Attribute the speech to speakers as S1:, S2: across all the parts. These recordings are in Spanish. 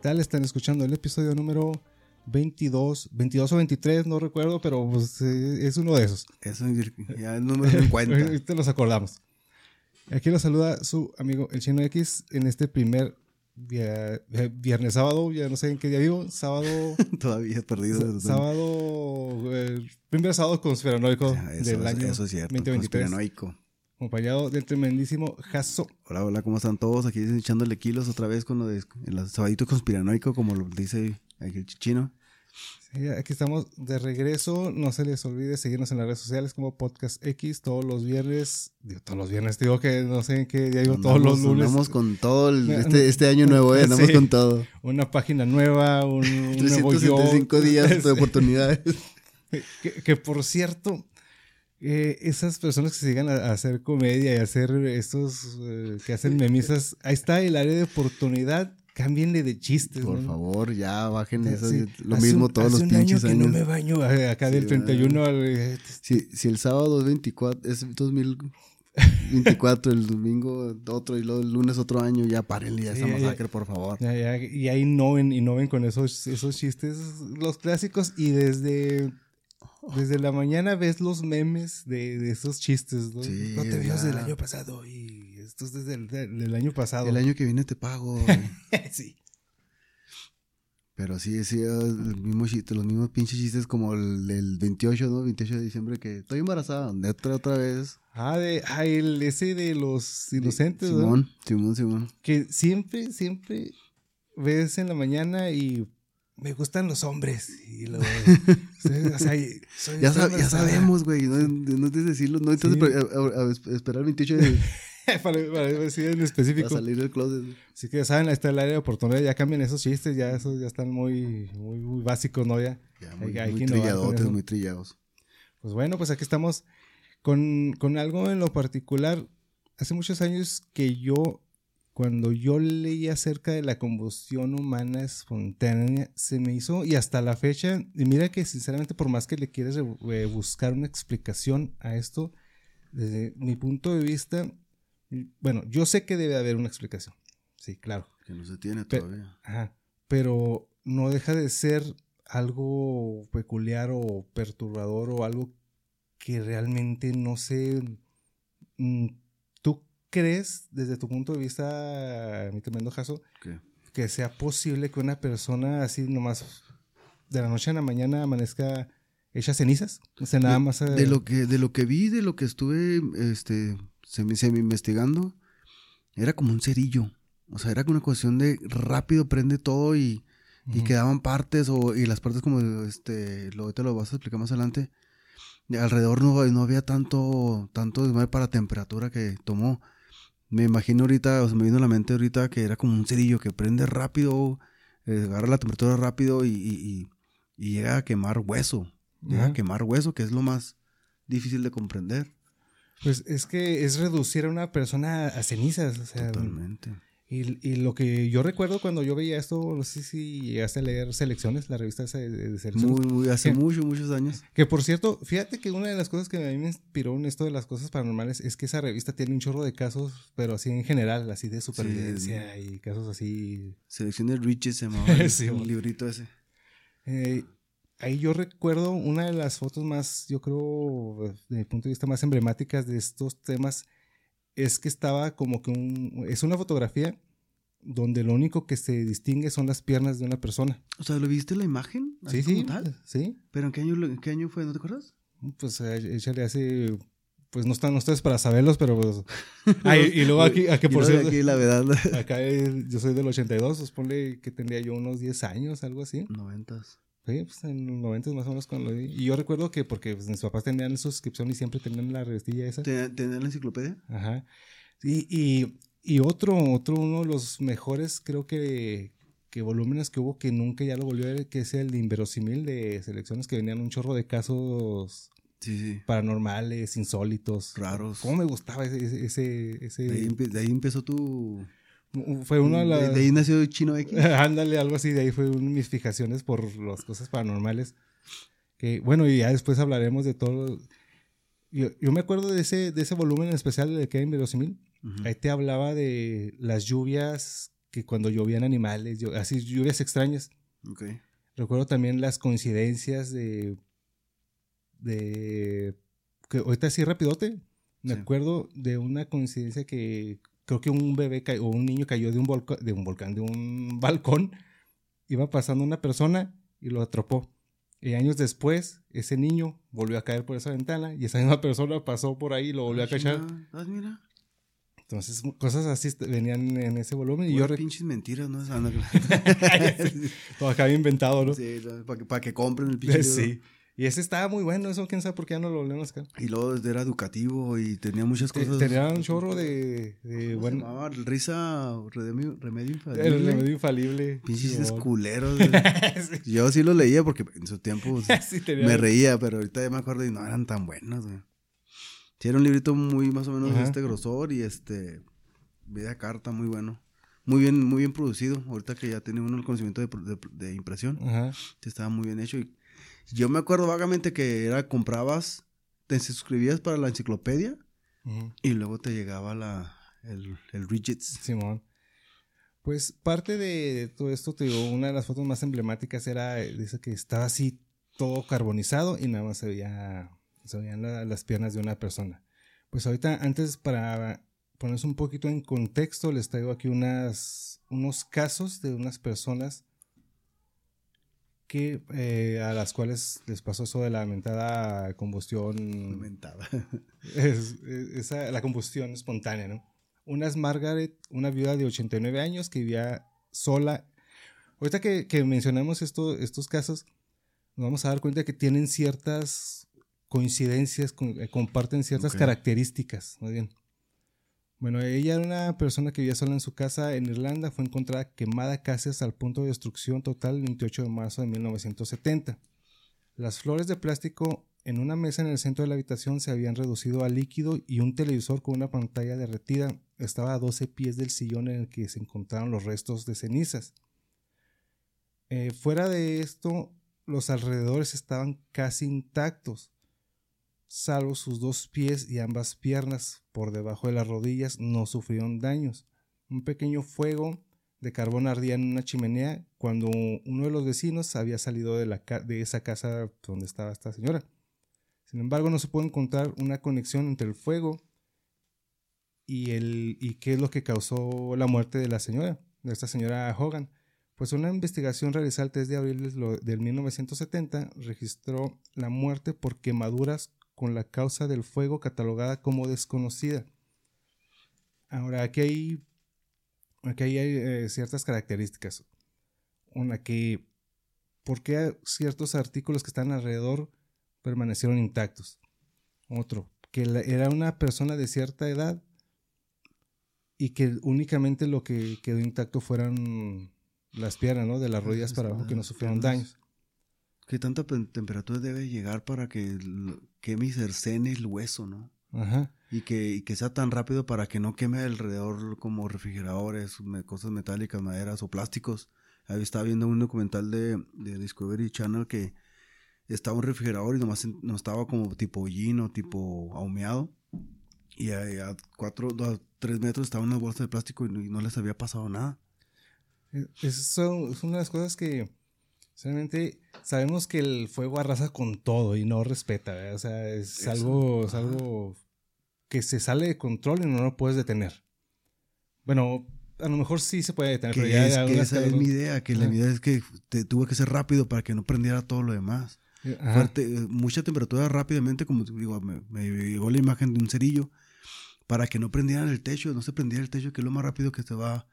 S1: tal? Están escuchando el episodio número 22, 22 o 23, no recuerdo, pero pues, eh, es uno de esos.
S2: Eso ya no me doy cuenta.
S1: Ahorita los acordamos. Aquí lo saluda su amigo el Chino X en este primer via- eh, viernes, sábado, ya no sé en qué día vivo, sábado,
S2: Todavía perdido.
S1: sábado, eh, primer sábado conspiranoico
S2: Ya, eso,
S1: del año
S2: eso es cierto.
S1: 2023,
S2: conspiranoico.
S1: Acompañado del tremendísimo Jaso.
S2: Hola, hola, ¿cómo están todos? Aquí echándole kilos otra vez con lo de el sabadito conspiranoico, como lo dice aquí el chichino.
S1: Sí, aquí estamos de regreso. No se les olvide seguirnos en las redes sociales como Podcast X todos los viernes. Digo, todos los viernes, digo que no sé en qué día digo, todos los lunes.
S2: andamos con todo el- este, este año nuevo, eh, andamos
S1: Sí.
S2: con todo.
S1: Una página nueva, un, un nuevo yo.
S2: 365 días de oportunidades.
S1: Que, que, por cierto, eh, esas personas que se llegan a, hacer comedia y a hacer estos eh, que hacen memisas, ahí está el área de oportunidad. Cámbienle de chistes.
S2: Por
S1: ¿no?
S2: favor, ya bajen eso.
S1: Sí,
S2: Lo
S1: hace
S2: mismo
S1: un-
S2: todos
S1: hace
S2: los
S1: un año
S2: pinches
S1: que
S2: años.
S1: no me baño acá
S2: Sí,
S1: del 31 al. eh,
S2: Si, si el sábado es 24, es 2024, el domingo otro y luego el lunes otro año, ya párenle ya
S1: Sí,
S2: esa masacre, por favor.
S1: Ya, ya, y ahí innoven, innoven con esos, esos chistes, los clásicos, y desde, desde la mañana ves los memes de, de esos chistes, ¿no?
S2: Sí,
S1: no te veo desde el año pasado, y esto es desde el del- año pasado.
S2: El año que viene te pago.
S1: sí.
S2: Pero sí, sí, el mismo chiste, los mismos pinches chistes como el del 28, ¿no? 28 de diciembre que estoy embarazada, otra otra vez.
S1: Ah, de, ah, el ese de los inocentes, ¿no?
S2: Simón, Simón, Simón.
S1: Que siempre, siempre ves en la mañana y me gustan los hombres. Y lo, o sea, y- soy-
S2: Ya, sab- sabemos, güey, no, no decirlo, no entonces
S1: Sí.
S2: a, a- a esperar el 28 de
S1: para, para decir en
S2: para
S1: específico.
S2: salir del closet.
S1: Así que ya saben, ahí está el área de oportunidad, ya cambian esos chistes, ya esos ya están muy, muy, muy básicos, ¿no? Ya.
S2: Ya, muy,
S1: hay
S2: muy trilladotes, muy trillados.
S1: Pues bueno, pues aquí estamos con, con algo en lo particular. Hace muchos años que yo, cuando yo leí acerca de la combustión humana espontánea, se me hizo, y hasta la fecha, y mira que sinceramente por más que le quieres eh, buscar una explicación a esto, desde mi punto de vista, bueno, yo sé que debe haber una explicación. Sí, claro.
S2: Que no se tiene todavía.
S1: Ajá. Pero no deja de ser algo peculiar o perturbador o algo que realmente no sé. Mm, ¿Tú crees, desde tu punto de vista, mi tremendo caso, que sea posible que una persona así nomás de la noche a la mañana amanezca hecha cenizas? O sea, nada
S2: de,
S1: más. eh,
S2: de lo que de lo que vi de lo que estuve este semi, semi investigando era como un cerillo o sea era una cuestión de rápido prende todo y, quedaban partes o y las partes como este lo te lo vas a explicar más adelante Y alrededor no, no había tanto tanto para temperatura que tomó me imagino ahorita o se me vino a la mente ahorita que era como un cerillo que prende rápido eh, agarra la temperatura rápido y, y- llega a quemar hueso llega a quemar hueso, que es lo más difícil de comprender.
S1: Pues es que es reducir a una persona a cenizas. O sea,
S2: Totalmente.
S1: Y, y lo que yo recuerdo cuando yo veía esto, no sé si llegaste a leer Selecciones, la revista de, Selecciones.
S2: Muy, muy, hace
S1: ¿Qué?
S2: muchos, muchos años.
S1: Que por cierto, fíjate que una de las cosas que a mí me inspiró en esto de las cosas paranormales es que esa revista tiene un chorro de casos, pero así en general, así de supervivencia y casos así.
S2: Selección de Riches se llamaba
S1: Sí,
S2: el librito ese.
S1: Eh, ahí yo recuerdo una de las fotos más, yo creo, desde mi punto de vista, más emblemáticas de estos temas es que estaba como que un, es una fotografía donde lo único que se distingue son las piernas de una persona.
S2: O sea, ¿lo viste la imagen?
S1: Sí,
S2: Así
S1: sí,
S2: como tal?
S1: sí.
S2: ¿Pero en qué año, en qué año fue? ¿No te acuerdas?
S1: Pues eh, échale hace, pues no están ustedes para saberlos, pero pues... Ah, y, y luego aquí, aquí por cierto,
S2: Aquí la verdad.
S1: acá yo soy del 82, pues ponle que tendría yo unos 10 años, algo así.
S2: Noventas.
S1: Sí, pues en los 90 más o menos cuando lo vi. Y yo recuerdo que porque pues, mis papás tenían suscripción y siempre tenían la revistilla esa.
S2: ¿Tenían la enciclopedia?
S1: Ajá. Y, y, y, otro, otro, uno de los mejores, creo que, que volúmenes que hubo que nunca ya lo volvió a ver, que es el de Inverosímil de selecciones que venían un chorro de casos
S2: Sí, sí.
S1: paranormales, insólitos.
S2: Raros.
S1: ¿Cómo me gustaba ese... ese, ese...
S2: De, ahí, de ahí empezó tu...
S1: Fue uno de las...
S2: de ahí nació Chino X.
S1: Ándale, algo así, de ahí fue una de mis fijaciones por las cosas paranormales. Que, bueno, y ya después hablaremos de todo. Yo, yo me acuerdo de ese, de ese volumen en especial de que era inverosímil.
S2: Ujú.
S1: Ahí te hablaba de las lluvias, que cuando llovían animales, así lluvias extrañas.
S2: Ok.
S1: Recuerdo también las coincidencias de. de. que ahorita así rapidote. Me
S2: Sí.
S1: acuerdo de una coincidencia que creo que un bebé o un niño cayó de un volcán, de un volcán, de un balcón. Iba pasando una persona y lo atrapó. Y años después, ese niño volvió a caer por esa ventana y esa misma persona pasó por ahí y lo volvió a cachar.
S2: Ah, mira.
S1: Entonces, cosas así venían en ese volumen y yo
S2: pinches mentiras, ¿no?
S1: Todo acá había inventado, ¿no?
S2: Sí, para que, pa' que compren el pinche.
S1: Sí. Y ese estaba muy bueno, eso quién sabe por qué ya no lo volvemos acá.
S2: Y luego era educativo y tenía muchas
S1: Te-
S2: cosas.
S1: Tenía un chorro de, de
S2: ¿Cómo se
S1: bueno,
S2: llamaba? Risa remedio, remedio infalible.
S1: el remedio infalible.
S2: Pinches culeros.
S1: sí,
S2: Yo sí los leía porque en su tiempo pues,
S1: sí tenía-
S2: me reía, pero ahorita ya me acuerdo y no eran tan buenos, güey. Sí, era un librito muy más o menos de este grosor y este. Vida carta, muy bueno. Muy bien, muy bien producido. Ahorita que ya tiene uno el conocimiento de, de- de impresión.
S1: Ajá.
S2: Estaba muy bien hecho. Y yo me acuerdo vagamente que era comprabas, te suscribías para la enciclopedia y luego te llegaba la, el, el Rigits.
S1: Simón. Pues parte de, todo esto, te digo, una de las fotos más emblemáticas era, eh, dice que estaba así todo carbonizado y nada más se veía, se veían la- las piernas de una persona. Pues ahorita, antes para ponerse un poquito en contexto, les traigo aquí unas, unos casos de unas personas que eh, a las cuales les pasó eso de la lamentada combustión
S2: Aumentaba.
S1: es, es- esa, la combustión espontánea, ¿no? Una es Margaret, una viuda de 89 años que vivía sola. Ahorita que, que mencionamos esto, estos casos, nos vamos a dar cuenta que tienen ciertas coincidencias, con- eh, comparten ciertas características, más bien. Bueno, ella era una persona que vivía sola en su casa en Irlanda, fue encontrada quemada casi hasta el punto de destrucción total el 28 de marzo de 1970. Las flores de plástico en una mesa en el centro de la habitación se habían reducido a líquido y un televisor con una pantalla derretida estaba a 12 pies del sillón en el que se encontraron los restos de cenizas. Eh, fuera de esto, los alrededores estaban casi intactos, salvo sus dos pies y ambas piernas por debajo de las rodillas no sufrieron daños. Un pequeño fuego de carbón ardía en una chimenea cuando uno de los vecinos había salido de, la de esa casa donde estaba esta señora. Sin embargo, no se puede encontrar una conexión entre el fuego y, el, y qué es lo que causó la muerte de la señora, de esta señora Hogan. Pues una investigación realizada el 3 de abril del 1970 registró la muerte por quemaduras con la causa del fuego catalogada como desconocida. Ahora, aquí hay, aquí hay eh, ciertas características. Una que, ¿por qué ciertos artículos que están alrededor permanecieron intactos? Otro, que la- era una persona de cierta edad y que únicamente lo que quedó intacto fueran las piernas, ¿no? De las rodillas para abajo, que no sufrieron daños.
S2: ¿Qué tanta pe- temperatura debe llegar para que queme y cercene el hueso, no?
S1: Ajá.
S2: Y que, y que sea tan rápido para que no queme alrededor como refrigeradores, cosas metálicas, maderas o plásticos. Ahí estaba viendo un documental de, de Discovery Channel que estaba un refrigerador y nomás no estaba como tipo hollín o tipo ahumeado. Y a, a cuatro, a tres metros estaban unas bolsas de plástico y no, y no les había pasado nada.
S1: Eh, Eso es una de las cosas que realmente sabemos que el fuego arrasa con todo y no respeta, ¿verdad? O sea, es
S2: Eso,
S1: algo, es algo que se sale de control y no lo puedes detener. Bueno, a lo mejor sí se puede detener, pero ya
S2: es, que esa es mi idea, que la idea es que te, tuvo que ser rápido para que no prendiera todo lo demás.
S1: Ajá.
S2: fuerte, eh, mucha temperatura rápidamente, como digo, me, me llegó la imagen de un cerillo para que no prendieran el techo, no se prendiera el techo, que es lo más rápido que se va,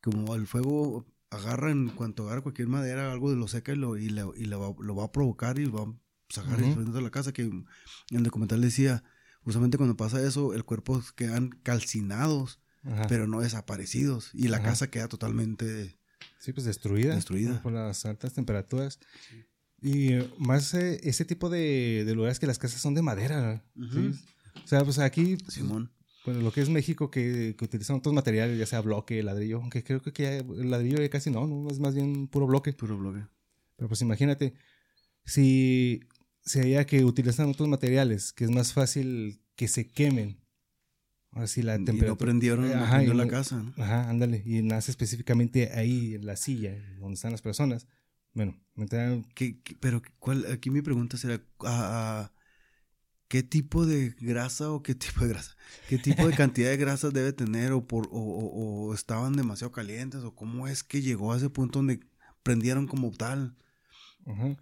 S2: como el fuego agarra en cuanto agarra cualquier madera, algo de lo seca y lo, y, y lo, va, lo va a provocar y va a sacar y de la casa. Que en el documental decía, justamente cuando pasa eso, el cuerpo quedan calcinados, pero no desaparecidos. Y la casa queda totalmente...
S1: Sí, pues destruida.
S2: Destruida.
S1: Por las altas temperaturas. Y eh, más eh, ese tipo de, de, lugares que las casas son de madera. ¿sí? O sea, pues aquí... Pues,
S2: Simón.
S1: Bueno, lo que es México, que, que, utilizan otros materiales, ya sea bloque, ladrillo, aunque creo que el ladrillo ya casi no, no, es más bien puro bloque.
S2: Puro bloque.
S1: Pero pues imagínate, si, si que utilizan otros materiales, que es más fácil que se quemen. Así la temperatura. Y no
S2: prendieron, ajá, la casa.
S1: Ajá, ándale. Y nace específicamente ahí, en la silla, donde están las personas. Bueno, me traen...
S2: ¿Qué, pero ¿cuál, aquí mi pregunta será, ¿a, qué tipo de grasa o qué tipo de grasa, qué tipo de cantidad de grasas debe tener o, por, o, estaban demasiado calientes o cómo es que llegó a ese punto donde prendieron como tal.
S1: Ajá.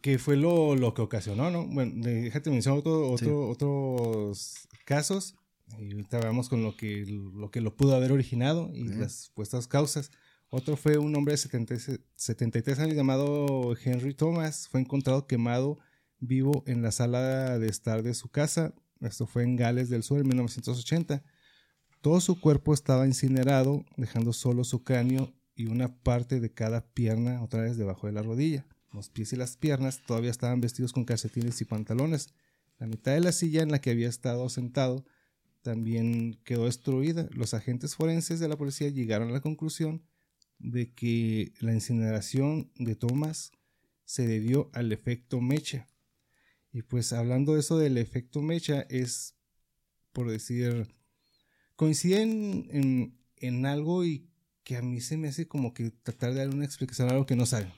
S1: ¿Qué fue lo, lo, que ocasionó, no? Bueno, déjate mencionar otro, otro, otros casos y ahorita vamos con lo que, lo que lo pudo haber originado y las supuestas causas. Otro fue un hombre de 73 años llamado Henry Thomas. Fue encontrado quemado vivo en la sala de estar de su casa. Esto fue en Gales del Sur en 1980. Todo su cuerpo estaba incinerado, dejando solo su cráneo y una parte de cada pierna otra vez debajo de la rodilla. Los pies y las piernas todavía estaban vestidos con calcetines y pantalones. La mitad de la silla en la que había estado sentado también quedó destruida. Los agentes forenses de la policía llegaron a la conclusión de que la incineración de Thomas se debió al efecto mecha. Y pues hablando de eso del efecto mecha, es por decir, coinciden en, algo y que a mí se me hace como que tratar de dar una explicación a algo que no sabe.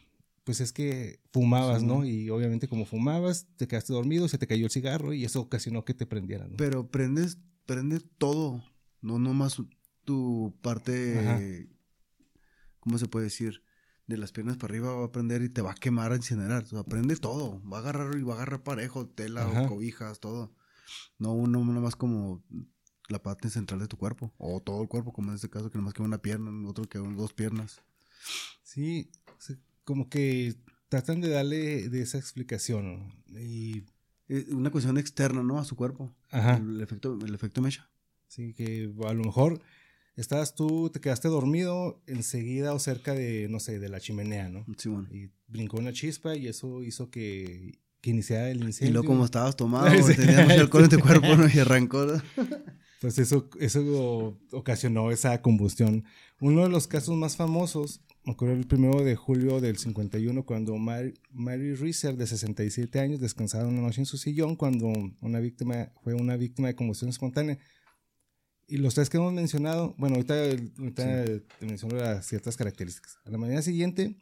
S1: Pues es que fumabas, ¿no? Y obviamente como fumabas, te quedaste dormido, se te cayó el cigarro y eso ocasionó que te prendieran. ¿no?
S2: Pero prendes, prende todo, no nomás tu parte, ¿cómo se puede decir? De las piernas para arriba va a prender y te va a quemar a incinerar. O sea, prende todo. Va a agarrar y va a agarrar parejo, tela o cobijas, todo. No uno nomás como la parte central de tu cuerpo. O todo el cuerpo, como en este caso, que nomás queda una pierna, otro que dos piernas.
S1: Sí, como que tratan de darle de esa explicación. Y...
S2: Eh, una cuestión externa, ¿no? A su cuerpo. Ajá. El, efecto, el efecto mecha.
S1: Sí, que a lo mejor estabas tú, te quedaste dormido enseguida o cerca de, no sé, de la chimenea, ¿no?
S2: Sí, bueno.
S1: Y brincó una chispa y eso hizo que, que iniciara el incendio.
S2: Y luego como estabas tomado, tenías mucho alcohol en tu cuerpo, ¿no? Y arrancó.
S1: Pues eso, eso ocasionó esa combustión. Uno de los casos más famosos ocurrió el primero de julio del 51 cuando Mary, Mary Reeser, de 67 años, descansaba una noche en su sillón cuando una víctima, fue una víctima de combustión espontánea. Y los tres que hemos mencionado, bueno, ahorita, te menciono las ciertas características. A la mañana siguiente,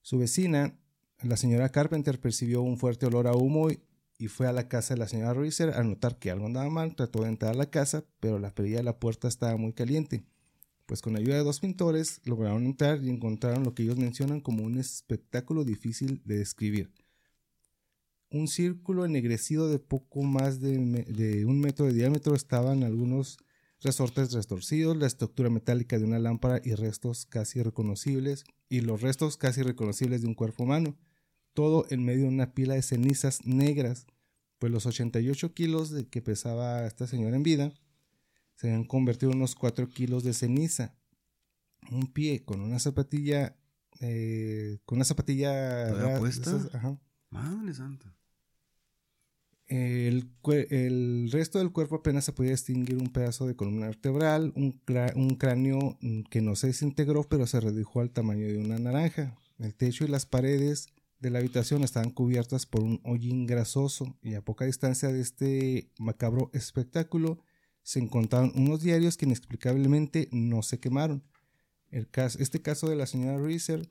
S1: su vecina, la señora Carpenter, percibió un fuerte olor a humo y, fue a la casa de la señora Reeser a notar que algo andaba mal. Trató de entrar a la casa, pero la perilla de la puerta estaba muy caliente. Pues con ayuda de dos pintores lograron entrar y encontraron lo que ellos mencionan como un espectáculo difícil de describir. Un círculo ennegrecido de poco más de, de un metro de diámetro estaban algunos resortes retorcidos, la estructura metálica de una lámpara y restos casi reconocibles, y los restos casi reconocibles de un cuerpo humano, todo en medio de una pila de cenizas negras, pues los 88 kilos de que pesaba esta señora en vida se han convertido en unos 4 kilos de ceniza. Un pie con una zapatilla, eh, con una zapatilla...
S2: puesta? Ajá. Madre santa.
S1: El, el, resto del cuerpo apenas se podía distinguir un pedazo de columna vertebral, un, un, cráneo mm, que no se desintegró pero se redujo al tamaño de una naranja. El techo y las paredes de la habitación estaban cubiertas por un hollín grasoso y a poca distancia de este macabro espectáculo se encontraron unos diarios que inexplicablemente no se quemaron. El caso, este caso de la señora Reeser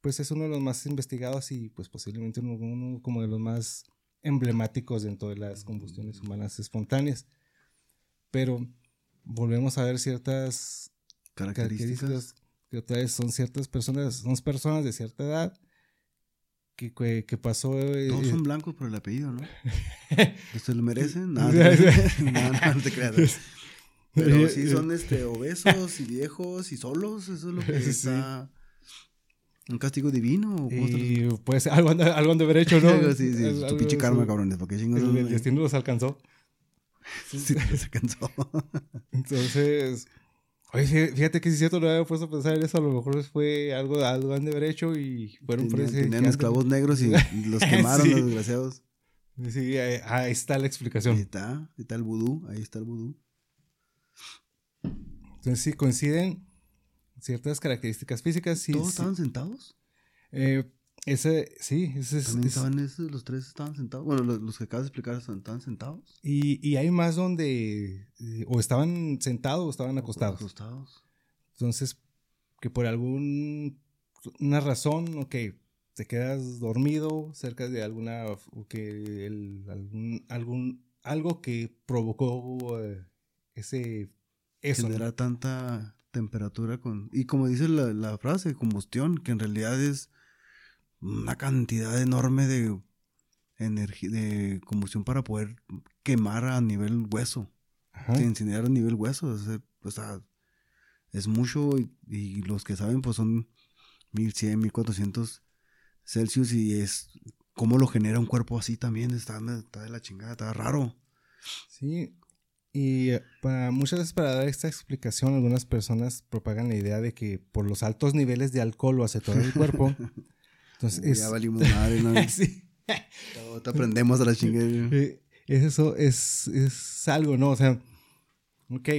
S1: pues es uno de los más investigados y pues posiblemente uno como de los más emblemáticos dentro de las combustiones humanas espontáneas. Pero volvemos a ver ciertas características, que otra vez son ciertas personas, son personas de cierta edad que, que, pasó.
S2: Eh, Todos son blancos por el apellido, ¿no? ¿Se lo merecen? No, no, te creas. Pero sí son este, obesos y viejos y solos, eso es lo que está ¿Un castigo divino? ¿O cómo se
S1: Y pues algo han, algo han de haber hecho, ¿no?
S2: Así, sí,
S1: Algo-
S2: tu pinche karma, cabrones. ¿Por qué chingos?
S1: El, el destino los alcanzó.
S2: Sí, se cansó.
S1: Entonces, oye, fí- fíjate que si es cierto, no había puesto a pensar en eso. A lo mejor fue algo, algo han de haber hecho y fueron
S2: Tenían,
S1: ese.
S2: tenían esclavos negros y los quemaron
S1: Sí.
S2: los desgraciados.
S1: Sí, ahí, ahí está la
S2: Ahí
S1: explicación.
S2: está, ahí está el vudú, ahí está el vudú.
S1: Entonces, sí, coinciden ciertas características físicas. Sí,
S2: ¿Todos
S1: sí.
S2: estaban sentados?
S1: Eh, ese, sí, ese es.
S2: ¿También
S1: es-
S2: estaban esos, los tres estaban sentados? Bueno, los, los que acabas de explicar estaban sentados.
S1: y, y hay más donde eh, o estaban sentados o estaban acostados.
S2: Acostados.
S1: Entonces, que por algún una razón, ok, te quedas dormido cerca de alguna, o que el- algún, algún, algo que provocó eh, ese, eso. ¿no?
S2: Generar tanta temperatura con... Y como dice la, la frase, combustión, que en realidad es una cantidad enorme de energía, de combustión para poder quemar a nivel hueso.
S1: Ajá.
S2: de incinerar a nivel hueso. O sea, o sea, es mucho y, y los que saben pues son 1100, 1400 Celsius y es cómo lo genera un cuerpo así también. Está, está de la chingada, está raro.
S1: Sí, y eh, para, muchas veces para dar esta explicación, algunas personas propagan la idea de que por los altos niveles de alcohol o acetona en el cuerpo, entonces
S2: Uy,
S1: es...
S2: Ya valimos madre, ¿no?
S1: sí.
S2: Todo te aprendemos a la chingada.
S1: Es eso, es, es algo, ¿no? O sea, ok,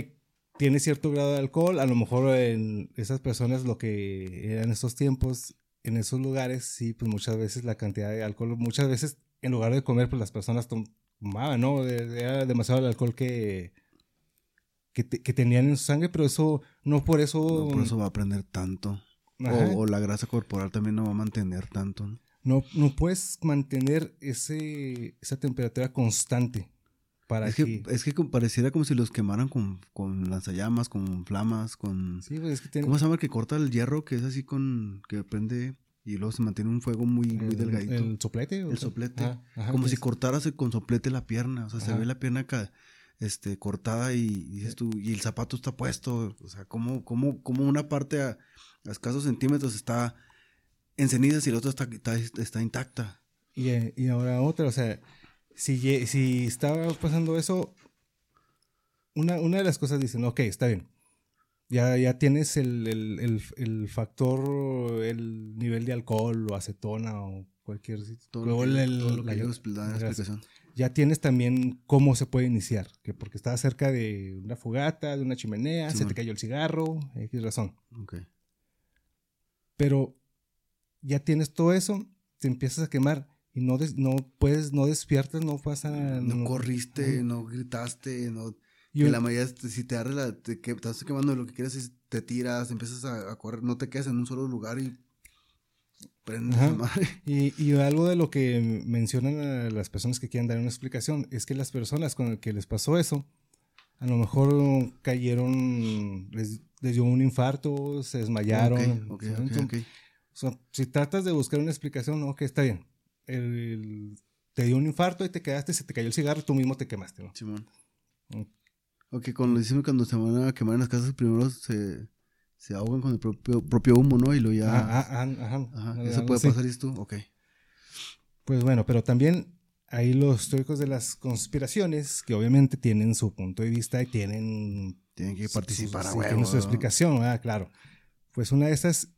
S1: tiene cierto grado de alcohol, a lo mejor en esas personas lo que eran esos tiempos, en esos lugares, sí, pues muchas veces la cantidad de alcohol, muchas veces en lugar de comer, pues las personas tomaban, ¿no? Era demasiado el alcohol que, que, te- que tenían en su sangre, pero eso, no por eso...
S2: No por eso va a aprender tanto. O, o la grasa corporal también no va a mantener tanto. ¿no?
S1: no, no puedes mantener ese, esa temperatura constante para
S2: Es que, es que pareciera como si los quemaran con, con lanzallamas, con flamas, con...
S1: Sí, pues es que tiene...
S2: ¿Cómo se llama el que corta el hierro? Que es así con... que prende y luego se mantiene un fuego muy, muy
S1: el,
S2: delgadito.
S1: el soplete. o
S2: El
S1: sea,
S2: soplete.
S1: ajá,
S2: como si
S1: es-
S2: cortaras con soplete la pierna. O sea, se ve la pierna acá, este, cortada y, y dices tú, y el zapato está puesto. O sea, como, como, como una parte a, a escasos centímetros está en cenizas y la otra está, está, está intacta.
S1: Y, eh, y ahora otra, o sea, si, si estaba pasando eso, una, una de las cosas dicen, ok, está bien. Ya, ya tienes el, el, el, el factor, el nivel de alcohol o acetona o cualquier...
S2: Todo
S1: luego
S2: lo que,
S1: el-
S2: todo lo que
S1: la-
S2: dan
S1: la-
S2: explicación.
S1: ya tienes también cómo se puede iniciar, que porque estaba cerca de una fogata, de una chimenea, se
S2: Simón.
S1: te cayó el cigarro, X razón.
S2: Ok.
S1: pero ya tienes todo eso, te empiezas a quemar y no, des- no puedes, no despiertas, no pasa...
S2: No, corriste, no gritaste, no...
S1: Y
S2: que la mayoría, te- si te agarra la, te, que, estás quemando, lo que quieres es te tiras, empiezas a, a correr, no te quedas en un solo lugar y prendes la madre.
S1: Y, y algo de lo que mencionan a las personas que quieren dar una explicación es que las personas con el que les pasó eso, a lo mejor cayeron, les, les dio un infarto, se desmayaron.
S2: Ok, ok,
S1: ¿saben?
S2: ok, ok.
S1: O sea, si tratas de buscar una explicación, ok, está bien. El- te dio un infarto y te quedaste, se te cayó el cigarro, tú mismo te quemaste, ¿no?
S2: Simón.
S1: Mm.
S2: Ok, cuando lo decimos cuando se van a quemar en las casas, primero se, se ahogan con el propio, propio humo, ¿no? Y luego ya...
S1: Ah, ah, ah, ajá.
S2: Ajá, eso puede pasar, ¿y tú? Ok.
S1: Pues bueno, pero también hay los teóricos de las conspiraciones que obviamente tienen su punto de vista y tienen
S2: Tienen que participar
S1: su,
S2: a huevo.
S1: tienen su explicación, ah, claro. Pues una de esas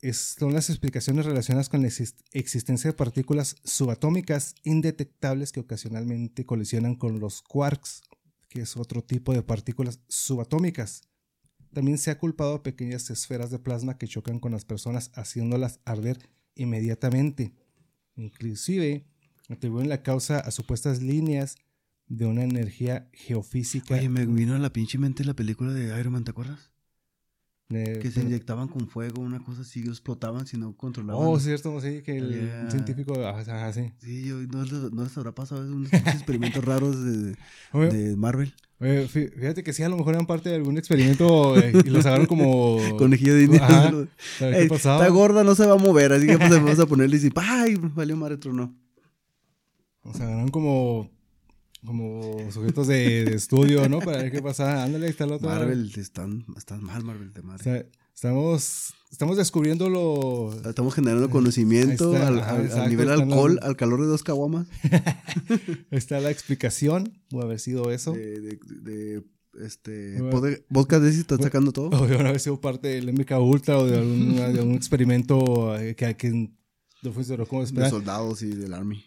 S1: es- son las explicaciones relacionadas con la exist- existencia de partículas subatómicas indetectables que ocasionalmente colisionan con los quarks, que es otro tipo de partículas subatómicas. También se ha culpado a pequeñas esferas de plasma que chocan con las personas haciéndolas arder inmediatamente. Inclusive atribuyen la causa a supuestas líneas de una energía geofísica.
S2: Oye, me vino a la pinche mente la película de Iron Man, ¿te acuerdas?
S1: De-
S2: Que se inyectaban con fuego, una cosa así, explotaban si no controlaban.
S1: Oh, cierto, sí, que el científico, ajá, ajá, sí.
S2: Sí, yo, no, les- no les habrá pasado unos experimentos raros de,
S1: Oye,
S2: de Marvel.
S1: fíjate que sí, a lo mejor eran parte de algún experimento eh, y los agarraron como...
S2: Conejillo de indias. Está gorda, no se va a mover, así que pues vamos a ponerle y dice, ¡ay! Valió madre, tronó.
S1: O sea, agarraron como, como sujetos de, de estudio, ¿no? Para ver qué pasaba. Ándale, ahí está el otro.
S2: Marvel, están, están mal, Marvel de
S1: O
S2: madre.
S1: sea, Estamos, estamos descubriendo lo...
S2: Estamos generando conocimiento
S1: está,
S2: al,
S1: ajá,
S2: al-
S1: exacto,
S2: al nivel
S1: están
S2: alcohol,
S1: los-
S2: al calor de dos caguamas.
S1: Está la explicación, puede haber sido eso.
S2: De, de, de, este,
S1: Bueno.
S2: pod- podcast de ese está
S1: Bueno.
S2: sacando todo.
S1: O de haber sido parte del MK Ultra o de algún, de algún experimento eh, que, que no funcionó como
S2: De
S1: esperaba.
S2: soldados y del army.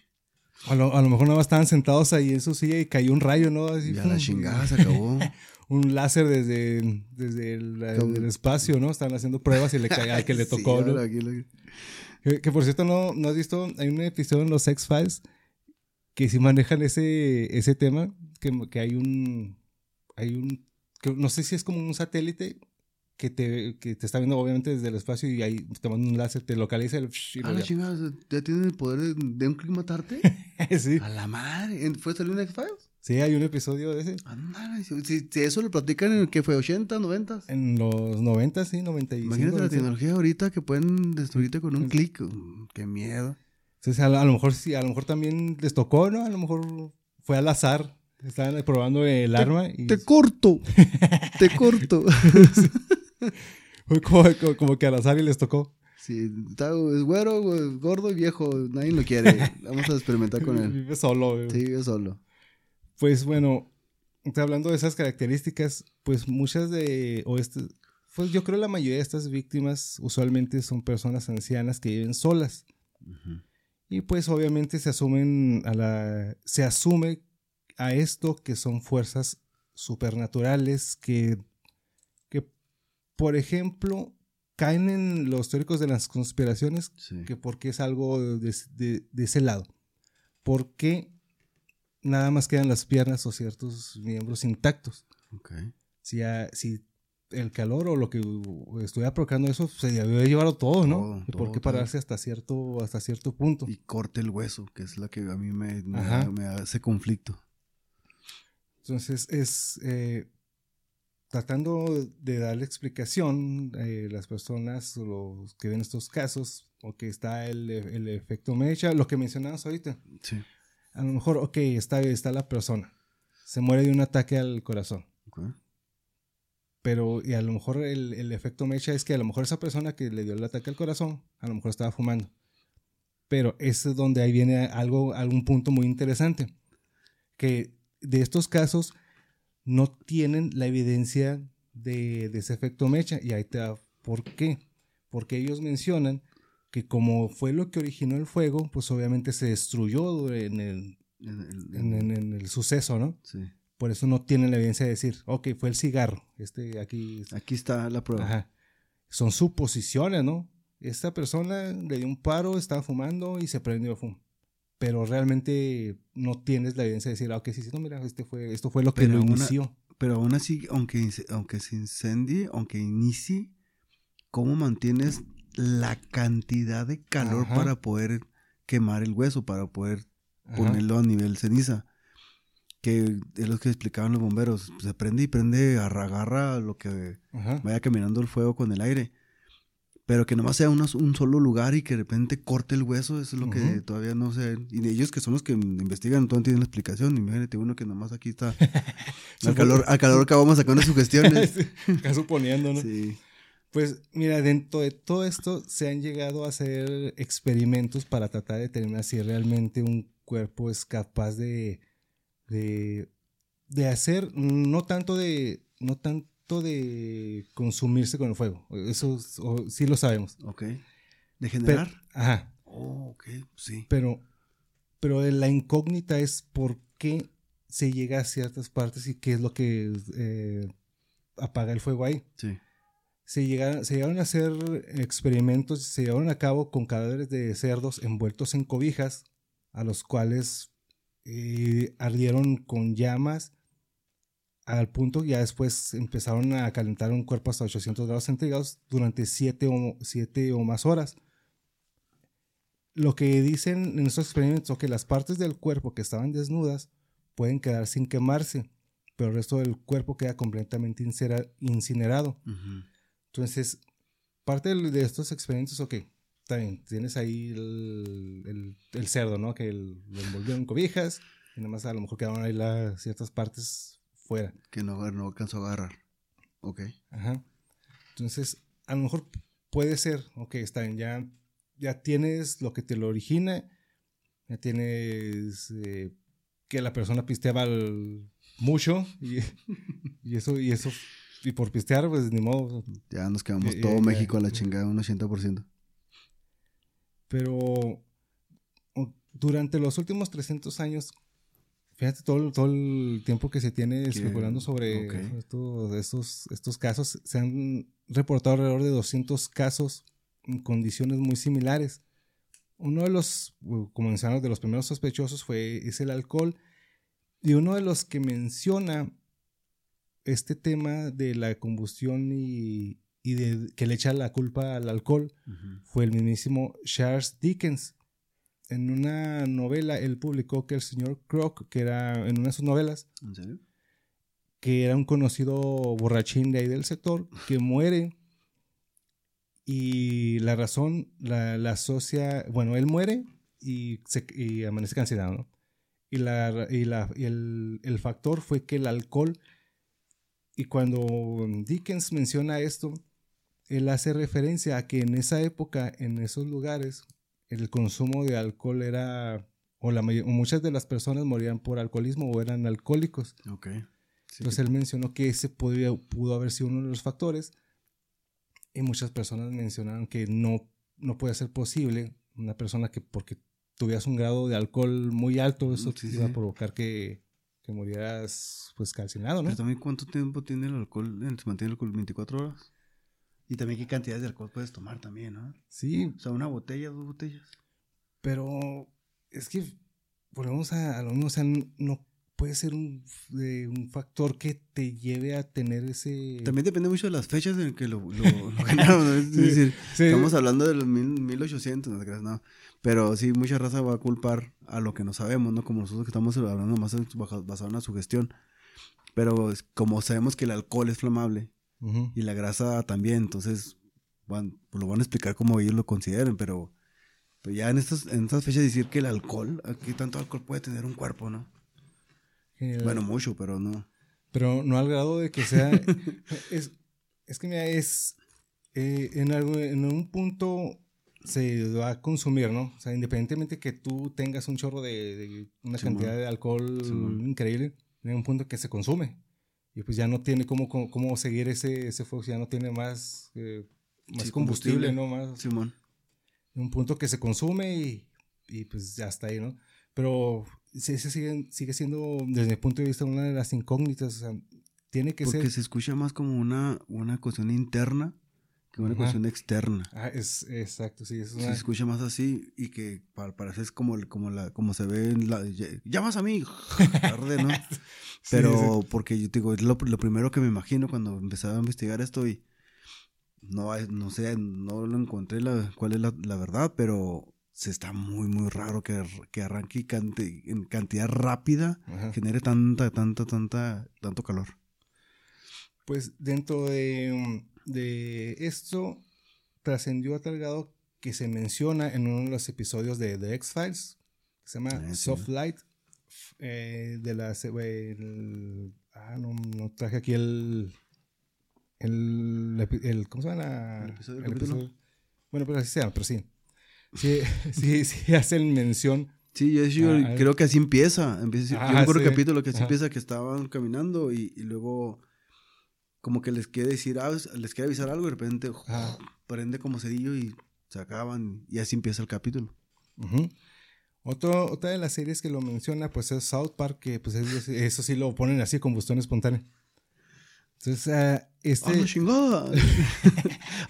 S1: A lo, a lo mejor nada más estaban sentados ahí en su silla y cayó un rayo, ¿no? Así,
S2: Y a la chingada se acabó.
S1: Un láser desde, desde el, espacio, ¿no? Estaban haciendo pruebas y le caía al que le tocó,
S2: Sí,
S1: ¿no?
S2: aquí lo-
S1: Que, que por cierto, no, no has visto, hay un episodio en los X-Files que sí manejan ese, ese tema, que, que hay un, hay un, que no sé si es como un satélite que te, que te está viendo obviamente desde el espacio y ahí te manda un láser, te localiza el... y
S2: A
S1: lo
S2: la chingada, ¿ya tienen el poder de, de un clic matarte?
S1: sí.
S2: A la madre. ¿En- ¿Fue salir un X-Files?
S1: sí, hay un episodio de ese.
S2: Ándale, si, eso lo platican en el que fue 80, 90.
S1: En los 90, sí, 95.
S2: Imagínate la
S1: 96.
S2: tecnología ahorita que pueden destruirte con un clic. Mm, Qué miedo.
S1: Entonces, a, lo- a lo mejor sí, a lo mejor también les tocó, ¿no? A lo mejor fue al azar. Estaban probando el arma y
S2: Te corto. Te corto.
S1: fue como, como- que al azar y les tocó.
S2: Sí, está es güero, gordo y viejo. Nadie lo quiere. Vamos a experimentar con él.
S1: Vive solo. güey.
S2: Sí, yo solo.
S1: Pues bueno, hablando de esas características, pues muchas de, o este, pues yo creo la mayoría de estas víctimas usualmente son personas ancianas que viven solas. Y pues obviamente se asumen a la, se asume a esto que son fuerzas supernaturales que por ejemplo, caen en los teóricos de las conspiraciones
S2: Sí.
S1: que porque es algo de, de- de ese lado. Porque nada más quedan las piernas o ciertos miembros intactos.
S2: Ok.
S1: Si, el calor o lo que estuviera provocando eso se debió de llevarlo todo, ¿no?
S2: Todo,
S1: ¿Y
S2: todo,
S1: por qué
S2: todo.
S1: pararse hasta cierto, hasta cierto punto?
S2: Y corte el hueso, que es la que a mí me, me,
S1: Ajá.
S2: me hace conflicto.
S1: Entonces es eh, tratando de darle explicación eh, las personas los que ven estos casos, o que está el, el efecto mecha, lo que mencionabas ahorita.
S2: Sí.
S1: A lo mejor, ok, está, está la persona, se muere de un ataque al corazón,
S2: Ok.
S1: pero y a lo mejor el, el efecto mecha es que a lo mejor esa persona que le dio el ataque al corazón, a lo mejor estaba fumando. Pero ese es donde ahí viene algo, algún punto muy interesante, que de estos casos no tienen la evidencia de, de ese efecto mecha, y ahí te da por qué. Porque ellos mencionan que como fue lo que originó el fuego, pues obviamente se destruyó en el,
S2: En el-
S1: en, en- en el suceso, ¿no?
S2: Sí.
S1: Por eso no tienen la evidencia de decir, ok, fue el cigarro, este aquí.
S2: Aquí está la prueba.
S1: Ajá. Son suposiciones, ¿no? Esta persona le dio un paro, estaba fumando y se prendió fum. Pero realmente no tienes la evidencia de decir, ah, ok, sí, sí, no, mira, este fue, esto fue lo que
S2: Pero
S1: lo
S2: una-
S1: inició.
S2: Pero aún así, aunque, aunque se incendie, aunque inicie, ¿cómo mantienes la cantidad de calor
S1: Ajá.
S2: para poder quemar el hueso, para poder
S1: Ajá.
S2: ponerlo a nivel ceniza? Que es lo que explicaban los bomberos. Se prende y prende, agarra, agarra lo que
S1: Ajá.
S2: vaya caminando el fuego con el aire. Pero que nomás sea un solo lugar y que de repente corte el hueso, eso es lo que todavía no sé. Y de ellos que son los que investigan, no tienen la explicación. Imagínate uno que nomás aquí está. al, calor, al calor que vamos sacando sugestiones.
S1: Acá suponiendo, ¿no?
S2: sí.
S1: Pues mira, dentro de todo esto se han llegado a hacer experimentos para tratar de determinar si realmente un cuerpo es capaz de, de, de hacer, no tanto de, no de consumirse con el fuego. Eso es- o- sí lo sabemos.
S2: Ok. ¿De
S1: Pero,
S2: generar?
S1: ajá,
S2: oh, ok. Sí.
S1: pero, pero la incógnita es por qué se llega a ciertas partes y qué es lo que eh, apaga el fuego ahí.
S2: Sí.
S1: se llegaron, se llegaron a hacer experimentos, se llevaron a cabo con cadáveres de cerdos envueltos en cobijas, a los cuales eh, ardieron con llamas al punto ya después empezaron a calentar un cuerpo hasta 800 grados centígrados durante 7 o, siete o más horas. Lo que dicen en estos experimentos es que las partes del cuerpo que estaban desnudas pueden quedar sin quemarse, pero el resto del cuerpo queda completamente incinerado.
S2: Ujú.
S1: Entonces, parte de estos experimentos, ok, bien, tienes ahí el, el- el cerdo, ¿no? Que el- lo envolvieron en cobijas y nada más a lo mejor quedaron ahí las ciertas partes fuera.
S2: Que no, no alcanzó a agarrar. Ok.
S1: Ajá. Entonces, a lo mejor puede ser, ok, está bien, ya, ya tienes lo que te lo origina, ya tienes eh, que la persona pisteaba al- mucho y, y eso, y eso, y por pistear, pues ni modo.
S2: Ya nos quedamos
S1: Ya-
S2: todo
S1: ya-
S2: México a la chingada, un 80%.
S1: Pero durante los últimos 300 años, fíjate todo, el- todo el tiempo que se tiene especulando sobre estos, estos, estos casos, se han reportado alrededor de 200 casos en condiciones muy similares. Uno de los, como mencionamos, de los primeros sospechosos fue, es el alcohol. Y uno de los que menciona este tema de la combustión y, y de que le echa la culpa al alcohol fue el mismísimo Charles Dickens. En una novela, él publicó que el señor Croc, que era en una de sus novelas,
S2: ¿En serio?
S1: que era un conocido borrachín de ahí del sector, que muere. Y la razón la, la asocia, bueno, él muere y, se, y amanece cancelado, ¿no? Y, la, y, la, y el, el factor fue que el alcohol, y cuando Dickens menciona esto, él hace referencia a que en esa época, en esos lugares, el consumo de alcohol era, o, la, muchas de las personas morían por alcoholismo o eran alcohólicos.
S2: Ok. Sí,
S1: Entonces él mencionó que ese podría, pudo haber sido uno de los factores y muchas personas mencionaron que no, no puede ser posible una persona que porque tuvieras un grado de alcohol muy alto, eso
S2: Sí,
S1: te iba
S2: sí.
S1: a provocar que, que murieras pues calcinado, ¿no?
S2: Pero también cuánto tiempo tiene el alcohol, se mantiene el alcohol 24 horas. Y también qué cantidades de alcohol puedes tomar también, ¿no?
S1: Sí,
S2: O sea, una botella, dos botellas.
S1: pero es que volvemos a, a lo mismo, o sea, no puede ser un, eh, un factor que te lleve a tener ese...
S2: También depende mucho de las fechas en que lo, lo, lo ganaron. ¿no? Es
S1: Sí,
S2: decir,
S1: sí.
S2: estamos hablando de los mil, 1800, no te creas, no. Pero sí, mucha raza va a culpar a lo que no sabemos, ¿no? Como nosotros que estamos hablando más basado en la sugestión. Pero como sabemos que el alcohol es flamable Y la grasa también, entonces van- pues lo van a explicar como ellos lo consideren, pero, pero ya en estas, en estas fechas decir que el alcohol, ¿qué tanto alcohol puede tener un cuerpo, no?
S1: El-
S2: Bueno, mucho, pero no.
S1: pero no al grado de que sea es, es que mira es eh, en algo en un punto se va a consumir no o sea independientemente que tú tengas un chorro de, de una cantidad de alcohol increíble en un punto que se consume y pues ya no tiene cómo, cómo, cómo seguir ese ese fuego ya no tiene más eh, más
S2: Sí,
S1: combustible,
S2: combustible.
S1: no más
S2: Simón.
S1: un punto que se consume y, y pues ya está ahí, ¿no? Pero ese sigue, sigue siendo, desde mi punto de vista, una de las incógnitas. O sea, tiene que
S2: Porque
S1: ser.
S2: se escucha más como una, una cuestión interna que una
S1: Ajá.
S2: cuestión externa.
S1: Ah, es, exacto, sí, es
S2: Se
S1: una.
S2: escucha más así y que para parecer es como, como, la, como se ve en la... "Ya- Llamas a mí, tarde, ¿no? Pero porque yo te digo, es lo, lo primero que me imagino cuando empecé a investigar esto y no, no sé, no lo encontré la, cuál es la, la verdad, pero se está muy, muy raro que, que arranque y cante- en cantidad rápida
S1: Ajá.
S2: genere tanta, tanta, tanta, tanto calor.
S1: Pues dentro de, mm, de esto trascendió a tal grado que se menciona en uno de los episodios de The X-Files, que se llama
S2: Ah, sí.
S1: Soft Light, eh, de la... el- ah, no, no traje aquí el... El, ¿Cómo se llama? la-
S2: ¿El episodio, el capítulo?
S1: Bueno, pero así se llama, pero sí. Sí, sí, sí hacen mención.
S2: Sí, yo, yo
S1: Ah,
S2: creo que así empieza. empieza
S1: Ah,
S2: yo me acuerdo
S1: sí.
S2: capítulo que así
S1: Ajá.
S2: empieza que estaban caminando y, y luego como que les quiere decir, ah, les quiere avisar algo y de repente prende como cerillo y se acaban y así empieza el capítulo.
S1: Ujú. Otro, otra de las series que lo menciona, pues es South Park, que pues es- eso sí lo ponen así, combustión espontánea. Entonces, ah, este...
S2: ¡A la chingada!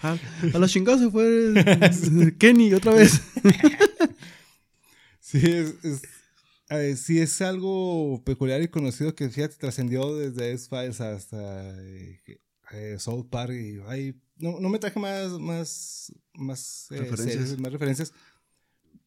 S2: a, a la chingada se fue Kenny otra vez.
S1: Sí, es, es- eh, sí es algo peculiar y conocido que fíjate, trascendió desde X-Files hasta eh, eh, South Park y ay, no, no me traje más, más, más
S2: Referencias.
S1: series, más referencias,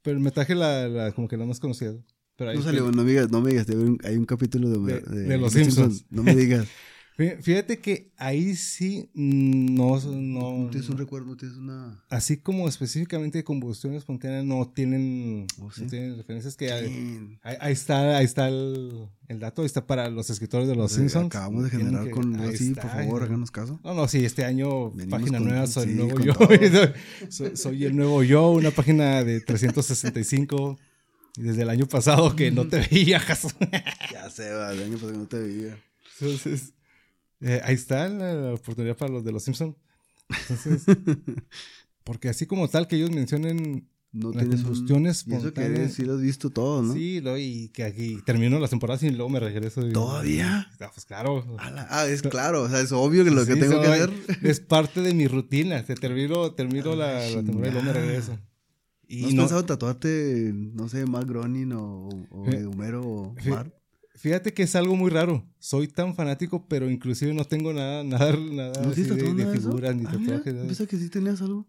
S1: pero me traje la, la- como que la más conocida. Pero
S2: No salió, no me digas, no me digas, hay un, hay un capítulo de,
S1: De- de Los
S2: Simpsons.
S1: Simpsons.
S2: No me digas.
S1: Fí- Fíjate que ahí sí no, no,
S2: No tienes un recuerdo, no tienes una.
S1: así como específicamente de combustión espontánea no tienen,
S2: Oh, sí.
S1: no tienen referencias que hay- ahí, ahí está, ahí está el, el dato, ahí está para los escritores de los Simpsons.
S2: Acabamos de generar
S1: que-
S2: con.
S1: ahí
S2: Sí,
S1: está,
S2: por favor, háganos caso.
S1: No, no, sí, este año
S2: Venimos
S1: página
S2: con-
S1: nueva, soy el nuevo yo. soy, soy el nuevo yo, una página de 365. Y desde el año pasado que no te veía, Jason.
S2: Ya sé, va, el año pasado que no te veía.
S1: Entonces, eh, ahí está la, la oportunidad para los de los Simpsons. Entonces, porque así como tal que ellos mencionen
S2: No
S1: La
S2: tienes
S1: combustión
S2: un... Eso que sí lo has visto todo, ¿no?
S1: Sí, ¿no? y que aquí termino las temporadas y luego me regreso. y-
S2: ¿Todavía?
S1: Ah, pues claro.
S2: La- Ah, es claro, o sea, es obvio que lo que
S1: Sí,
S2: tengo que
S1: soy-
S2: hacer.
S1: Es parte de mi rutina. Te termino, termino la, la temporada y luego me regreso. Y
S2: ¿No has
S1: no-
S2: pensado en tatuarte, no sé, Matt Groening o, o de Homero o
S1: fí-
S2: Bart?
S1: Fíjate que es algo muy raro. Soy tan fanático, pero inclusive no tengo nada, nada, nada
S2: ¿No
S1: así de, de
S2: nada
S1: figuras ni
S2: Ah, mira,
S1: tatuajes.
S2: Pensaba que sí tenías algo.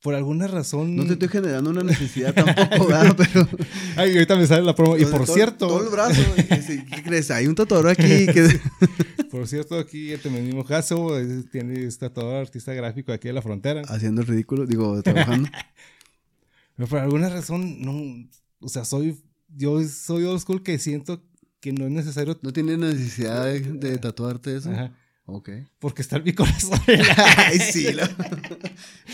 S1: Por alguna razón.
S2: No te estoy generando una necesidad tampoco, ¿verdad? Pero...
S1: Ay, ahorita me sale la promo. Y por
S2: todo-
S1: cierto,
S2: Todo el brazo. ¿Qué crees? Hay un tatuador aquí que...
S1: por cierto, aquí el mismo caso tiene es tatuador, artista gráfico aquí de la frontera.
S2: Haciendo el ridículo, digo, trabajando.
S1: Pero por alguna razón, no. O sea, soy. Yo soy old school que siento que no es necesario.
S2: ¿No tienes necesidad de, de tatuarte eso?
S1: Ajá,
S2: Ok.
S1: porque está en mi corazón.
S2: Ay, sí. la-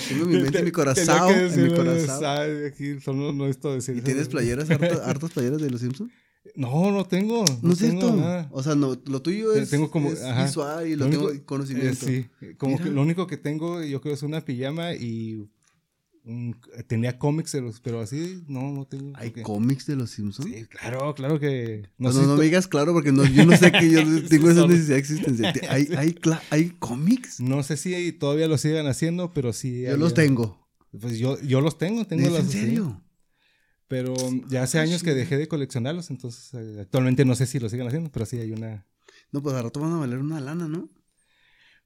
S2: Tengo mi mente y mi corazón. En mi corazón.
S1: Aquí solo no esto decir.
S2: ¿Y tienes playeras, harta- hartas playeras de los Simpsons?
S1: No, no tengo.
S2: No, es
S1: tengo
S2: cierto.
S1: nada.
S2: O sea, no, lo tuyo es,
S1: tengo como-
S2: es visual y lo,
S1: Lo
S2: tengo conocimiento.
S1: Eh, sí, como
S2: Mira.
S1: que lo único que tengo, yo creo, es una pijama y tenía cómics, de los- pero así no, no tengo.
S2: ¿Hay
S1: porque-
S2: cómics de los Simpsons?
S1: Sí, claro, claro que.
S2: No, no, me digas claro porque no, yo no sé que yo tengo esa necesidad existencial. ¿Hay, hay, cla- ¿Hay cómics?
S1: no sé si todavía lo sigan haciendo, pero sí.
S2: Yo los tengo.
S1: Pues yo, yo los tengo, tengo
S2: ¿Es
S1: las
S2: en serio?
S1: Pero ya hace años que dejé de coleccionarlos, entonces eh, actualmente no sé si lo siguen haciendo, pero sí hay una.
S2: No, pues al rato van a valer una lana, ¿no?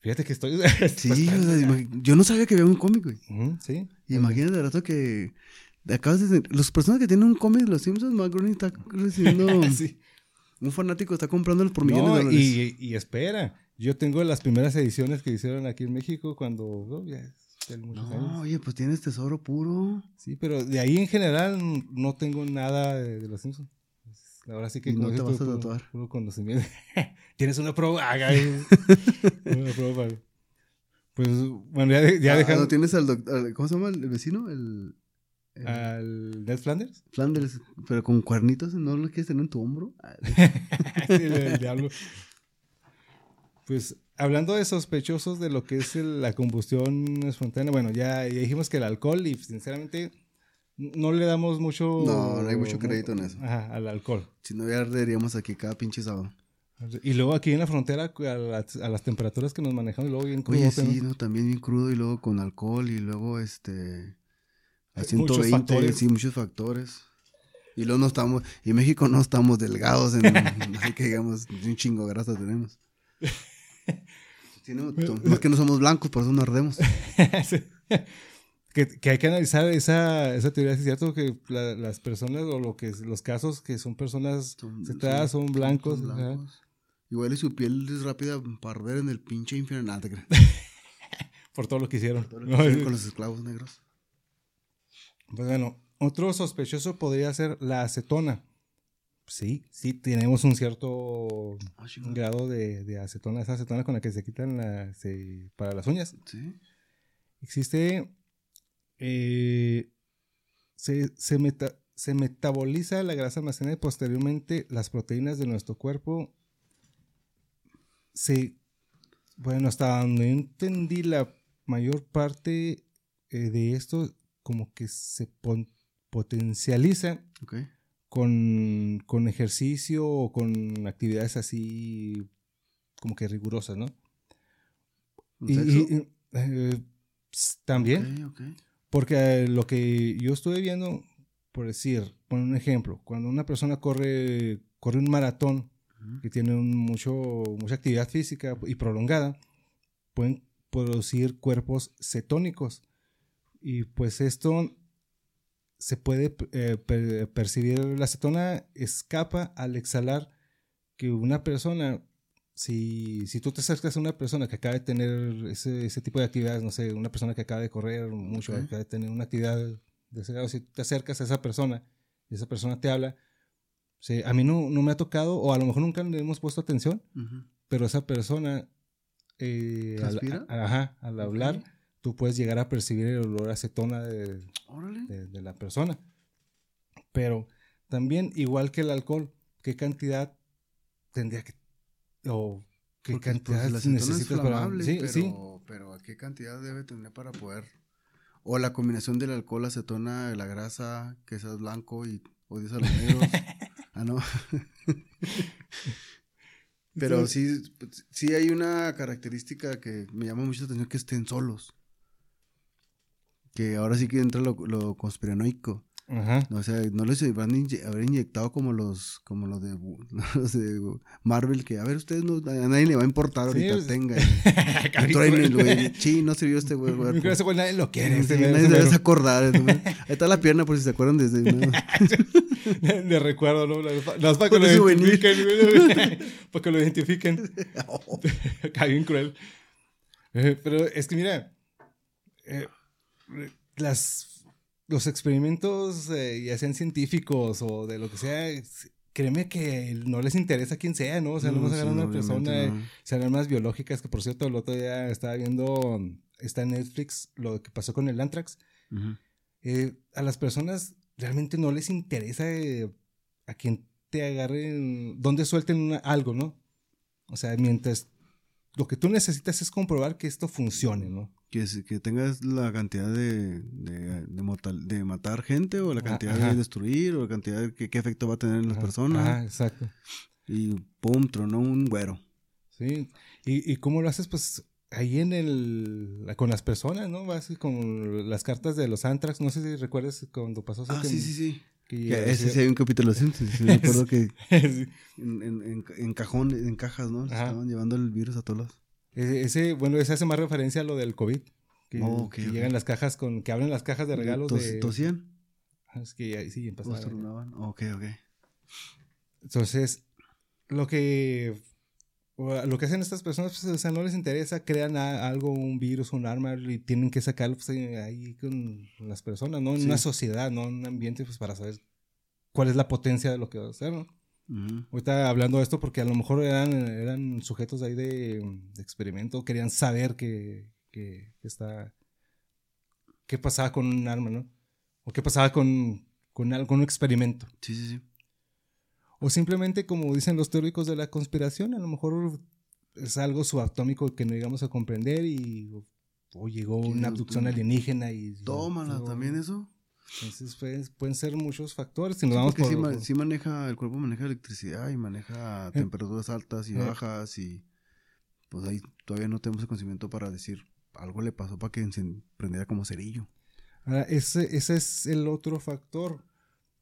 S1: Fíjate que estoy.
S2: Sí, o sea, imag- yo no sabía que había un cómic, güey.
S1: Sí.
S2: Imagínate al rato que acabas de... Las personas que tienen un cómic de los Simpsons, Matt Groening está recibiendo...
S1: Sí.
S2: Un fanático está comprándolos por millones
S1: No,
S2: de dólares.
S1: y, y espera, yo tengo las primeras ediciones que hicieron aquí en México cuando. oh,
S2: No,
S1: años.
S2: oye, pues tienes tesoro puro.
S1: Sí, pero de ahí en general no tengo nada de, de los Simpsons. Ahora sí que
S2: Y no te vas a
S1: puro-
S2: tatuar.
S1: puro conocimiento. Tienes una prueba. Haga ahí. una prueba Pues bueno, ya, ya
S2: Ah,
S1: dejando
S2: ¿no tienes al doctor... ¿Cómo se llama el vecino? El... el
S1: al Ned Flanders.
S2: Flanders, pero con cuernitos, ¿no lo quieres tener en tu hombro? Ah,
S1: Sí, el, el diablo. Pues hablando de sospechosos de lo que es el- la combustión espontánea, bueno, ya, ya dijimos que el alcohol y sinceramente no le damos mucho...
S2: No, no hay mucho crédito en eso.
S1: Ajá, al alcohol.
S2: Si no, ya arderíamos aquí cada pinche sábado.
S1: Y luego aquí en la frontera, a las, a las temperaturas que nos manejamos, y luego bien crudo,
S2: Oye, sí, ¿no? También bien crudo y luego con alcohol y luego este... A
S1: Hay muchos
S2: 120,
S1: factores.
S2: sí, muchos factores. Y luego no estamos... Y en México no estamos delgados, en, así que digamos, un chingo de grasa tenemos. Sí, no, más que no somos blancos, por eso no ardemos.
S1: Que, que hay que analizar esa, esa teoría, si es cierto que la- las personas o lo que los casos que son personas
S2: Son-
S1: setadas son, blancos,
S2: son
S1: ajá.
S2: blancos. Igual y su piel es rápida para arder en el pinche infierno.
S1: Por todo lo que hicieron.
S2: Todo lo que
S1: No,
S2: hicieron con los esclavos negros.
S1: Pues bueno, otro sospechoso podría ser la acetona. Sí, sí, tenemos un cierto
S2: Ah,
S1: grado de, de acetona, esa acetona con la que se quitan la- se- para las uñas.
S2: Sí.
S1: Existe, eh, se, se, meta- se metaboliza la grasa almacenada y posteriormente las proteínas de nuestro cuerpo se, bueno, hasta donde yo entendí la mayor parte eh, de esto como que se pon- potencializa con, con ejercicio o con actividades así como que rigurosas, ¿no?
S2: ¿Un
S1: Y- eh, también,
S2: Ok, ok.
S1: Porque eh, lo que yo estuve viendo, por decir, poner un ejemplo, cuando una persona corre, corre un maratón que tiene un mucho, mucha actividad física y prolongada, pueden producir cuerpos cetónicos. Y pues esto se puede eh, per- percibir, la acetona escapa al exhalar que una persona si, si tú te acercas a una persona que acaba de tener ese, ese tipo de actividades, no sé, una persona que acaba de correr mucho,
S2: Ok.
S1: acaba de tener una actividad de ese grado, si te acercas a esa persona y esa persona te habla, sí, a mí no, no me ha tocado, o a lo mejor nunca le hemos puesto atención,
S2: Ujú.
S1: pero esa persona, eh, al, a- ajá, al hablar, tú puedes llegar a percibir el olor acetona de, de, de la persona. Pero también, igual que el alcohol, ¿qué cantidad tendría que... o qué
S2: Porque, pues,
S1: cantidad
S2: la acetona es
S1: necesitas para...
S2: flamable,
S1: Sí,
S2: pero,
S1: sí.
S2: pero ¿a qué cantidad debe tener para poder? O la combinación del alcohol, acetona, la grasa, que seas blanco y odias a los negros. ah, no. pero sí, sí hay una característica que me llama mucho la atención, que estén solos. Que ahora sí que entra lo, lo conspiranoico.
S1: Ajá.
S2: O sea, no les van a haber inyectado como los, como los de, los de Marvel, que a ver, ustedes no, a nadie le va a importar ahorita,
S1: pues.
S2: tenga. Y truenen el güey. Sí, no sirvió este güey.
S1: ese güey nadie lo quiere.
S2: Sí, sí, nadie se debe acordar. Ahí está la pierna por si se acuerdan desde. ¿no?
S1: De recuerdo, ¿no? Más para que lo identifiquen. para que lo identifiquen. Bien cruel. Eh, pero es que mira, eh, las, los experimentos, eh, ya sean científicos o de lo que sea, créeme que no les interesa quién sea, ¿no? O sea, no, a
S2: sí,
S1: agarrar a una persona,
S2: no.
S1: serán más biológicas, que por cierto, el otro día estaba viendo, está en Netflix, lo que pasó con el Antrax. Eh, a las personas realmente no les interesa eh, a quien te agarren, donde suelten una- algo, ¿no? O sea, mientras lo que tú necesitas es comprobar que esto funcione, ¿no?
S2: Que, que tengas la cantidad de, de, de mortal- de matar gente o la
S1: Ah,
S2: cantidad de destruir o la cantidad de qué, qué efecto va a tener en las
S1: Ajá,
S2: personas.
S1: Ajá, exacto.
S2: Y pum, tronó un güero.
S1: Sí. ¿Y, y cómo lo haces? Pues ahí en el. con las personas, ¿no? Vas con las cartas de los Antrax. No sé si recuerdas cuando pasó eso.
S2: Ah,
S1: que-
S2: sí, sí, sí.
S1: que-
S2: Que ese sí hay un capítulo así. sí, sí, me acuerdo que en, en, en, en cajón, en cajas, ¿no? Se. Estaban llevando el virus a todos lados.
S1: Ese, bueno, ese hace más referencia a lo del COVID. Que,
S2: Oh,
S1: que llegan las cajas con. que abren las cajas de regalos
S2: Tos-
S1: de.
S2: ¿Tosían?
S1: Ah, Es que ahí sí
S2: ¿O
S1: empezaba.
S2: estornudaban? Ok, ok.
S1: Entonces, lo que. Lo que hacen estas personas, pues, o sea, no les interesa, crean a- algo, un virus, un arma, y tienen que sacarlo pues, ahí- ahí con las personas, ¿no? En
S2: Sí.
S1: una sociedad, ¿no? En un ambiente, pues para saber cuál es la potencia de lo que va a hacer, ¿no?
S2: Ujú.
S1: Ahorita hablando de esto, porque a lo mejor eran, eran sujetos ahí de, de experimento, querían saber que, que, que está. qué pasaba con un arma, ¿no? O qué pasaba con, con algún experimento.
S2: Sí, sí, sí.
S1: O simplemente, como dicen los teóricos de la conspiración, a lo mejor es algo subatómico que no llegamos a comprender y. O llegó
S2: Sí,
S1: una abducción alienígena y.
S2: Tómala, también eso.
S1: Entonces, pues, pueden ser muchos factores. Si nos vamos por-
S2: sí, sí maneja, el cuerpo maneja electricidad y maneja temperaturas altas y
S1: Eh.
S2: bajas y pues ahí todavía no tenemos el conocimiento para decir algo le pasó para que se prendiera como cerillo.
S1: Ahora, ese, ese es el otro factor.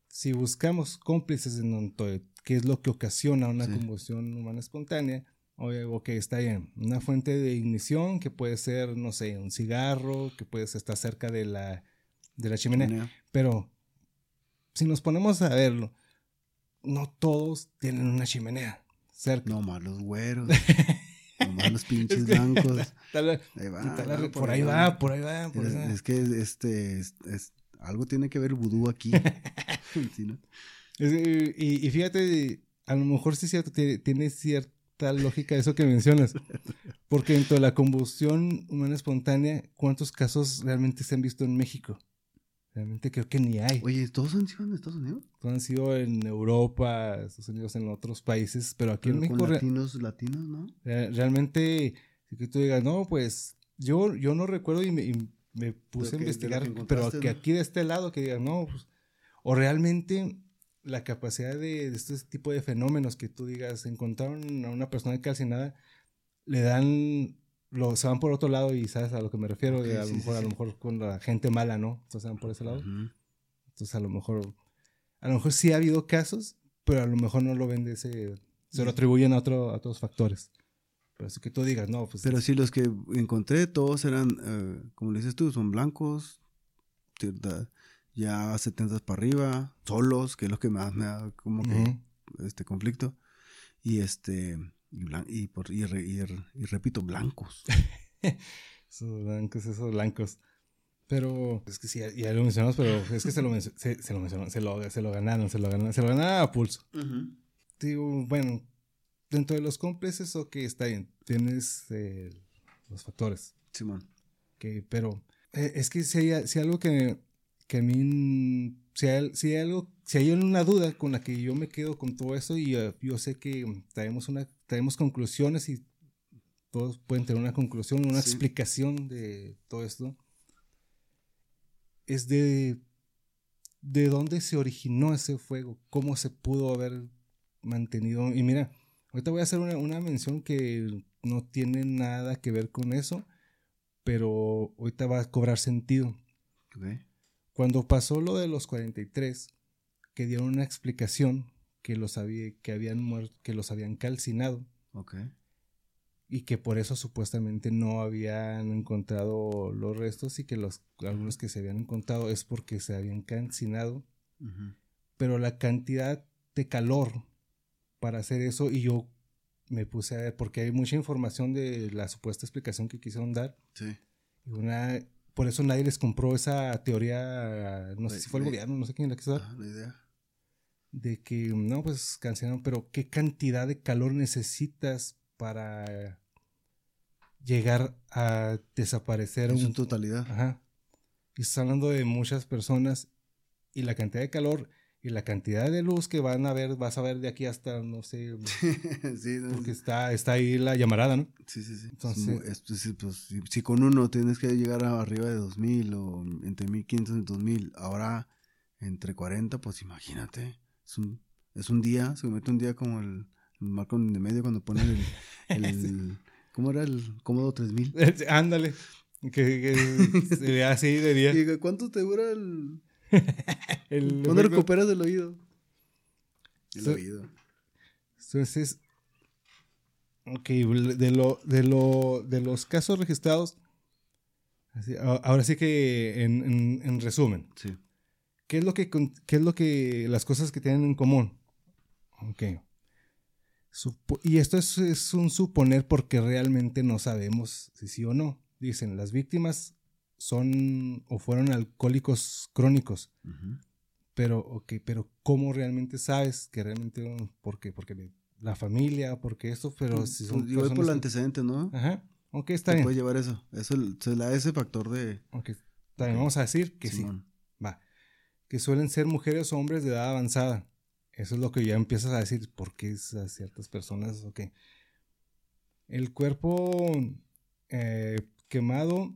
S1: Si buscamos cómplices en un qué es lo que ocasiona una
S2: Sí.
S1: combustión humana espontánea, o, o que está bien, una fuente de ignición que puede ser, no sé, un cigarro, que puede estar cerca de la, de la chimenea. Pero si nos ponemos a verlo, no todos tienen una chimenea cerca.
S2: No más los güeros. no más los pinches blancos. Ahí va,
S1: por ahí va, por ahí va. por
S2: Es,
S1: ahí va.
S2: es que este es- es- algo tiene que ver el vudú aquí. Sí, ¿no?
S1: Es- y, y fíjate, a lo mejor sí es cierto, tiene, tiene cierta lógica eso que mencionas. Porque dentro de la combustión humana espontánea, ¿cuántos casos realmente se han visto en México? Realmente creo que ni hay.
S2: Oye, ¿todos han sido en Estados Unidos?
S1: Todos han sido en Europa, Estados Unidos, en otros países, pero aquí en
S2: Pero
S1: México
S2: con latinos, latinos, ¿no?
S1: re- realmente, si que tú digas, no, pues yo, yo no recuerdo y me, y me puse a investigar, pero que aquí de este lado, que digan, no, pues, o realmente la capacidad de, de este tipo de fenómenos que tú digas, encontraron a una persona calcinada, le dan, lo, se van por otro lado y sabes a lo que me refiero, de
S2: Ok,
S1: a, lo
S2: sí, sí,
S1: mejor, a lo
S2: sí.
S1: mejor con la gente mala, ¿no? Entonces se van por ese lado.
S2: Ujú.
S1: Entonces a lo mejor, a lo mejor sí ha habido casos, pero a lo mejor no lo ven de ese, se lo atribuyen a, otro, a otros factores. Pero así que tú digas, no, pues
S2: Pero sí, los que encontré, todos eran, eh, como le dices tú, son blancos, ya 70 para arriba, solos, que es lo que más me da como que
S1: Ujú.
S2: este conflicto. Y este, Y, blan- y, por, y, re- y re- y repito, blancos.
S1: Esos blancos, esos blancos. Pero es que sí, ya, lo mencionamos, pero es que se lo, se, se lo mencionaron, se lo, se lo ganaron, se lo ganaron, se lo ganaron a pulso. Digo, bueno, dentro de los cómplices, ok, está bien, tienes eh, los factores.
S2: Simón.
S1: que, pero eh, es que si hay, si hay algo que, que a mí, si hay, si hay algo, si hay una duda con la que yo me quedo con todo eso y eh, yo sé que traemos, una, traemos conclusiones y todos pueden tener una conclusión, una
S2: Sí.
S1: explicación de todo esto, es de, de dónde se originó ese fuego, cómo se pudo haber mantenido. Y mira, ahorita voy a hacer una, una mención que no tiene nada que ver con eso, pero ahorita va a cobrar sentido. Cuando pasó lo de los 43, que dieron una explicación que los, había, que habían muerto, que los habían calcinado
S2: Ok.
S1: y que por eso supuestamente no habían encontrado los restos y que los algunos que se habían encontrado es porque se habían calcinado, pero la cantidad de calor para hacer eso y yo me puse a ver porque hay mucha información de la supuesta explicación que quisieron dar
S2: Sí.
S1: y una por eso nadie les compró esa teoría, no sé si fue el gobierno, no sé quién la quiso dar,
S2: Ah, la idea.
S1: De que no, pues cancelaron, pero qué cantidad de calor necesitas para llegar a desaparecer
S2: En su
S1: un
S2: totalidad.
S1: Ajá. Y estás hablando de muchas personas y la cantidad de calor y la cantidad de luz que van a ver, vas a ver de aquí hasta, no sé,
S2: sí, no,
S1: porque está, está ahí la llamarada, ¿no?
S2: sí, sí, sí.
S1: Entonces-
S2: Es pues, pues, si, si con uno tienes que llegar a arriba de 2000 o entre 1500 y 2000, ahora entre 40, pues imagínate. Es un, es un día, se mete un día como el, el marco de medio cuando ponen el. el ¿Cómo era el cómodo 3000?
S1: Ándale. Que, que se vea así de día.
S2: Y, ¿Cuánto te dura el.
S1: El
S2: ¿Cuándo recuperas el oído? El
S1: So-
S2: oído.
S1: Entonces, ok, de, lo, de, lo, de los casos registrados, así, ahora sí que en, en- en resumen,
S2: Sí.
S1: ¿Qué es, lo que, ¿qué es lo que, las cosas que tienen en común? Ok. Supo- y esto es, es un suponer porque realmente no sabemos si sí o no. Dicen, las víctimas son o fueron alcohólicos crónicos.
S2: Ujú.
S1: Pero, ok, pero ¿cómo realmente sabes que realmente, por qué? Porque la familia, porque esto, pero si son
S2: Pues, igual por el antecedente, ¿no?
S1: Ajá, ok, está bien.
S2: puede llevar eso. Eso le da ese factor de.
S1: Ok, bien, vamos a decir que
S2: Simón.
S1: sí. Que suelen ser mujeres o hombres de edad avanzada. Eso es lo que ya empiezas a decir, ¿por qué es a ciertas personas? Ok. El cuerpo eh, quemado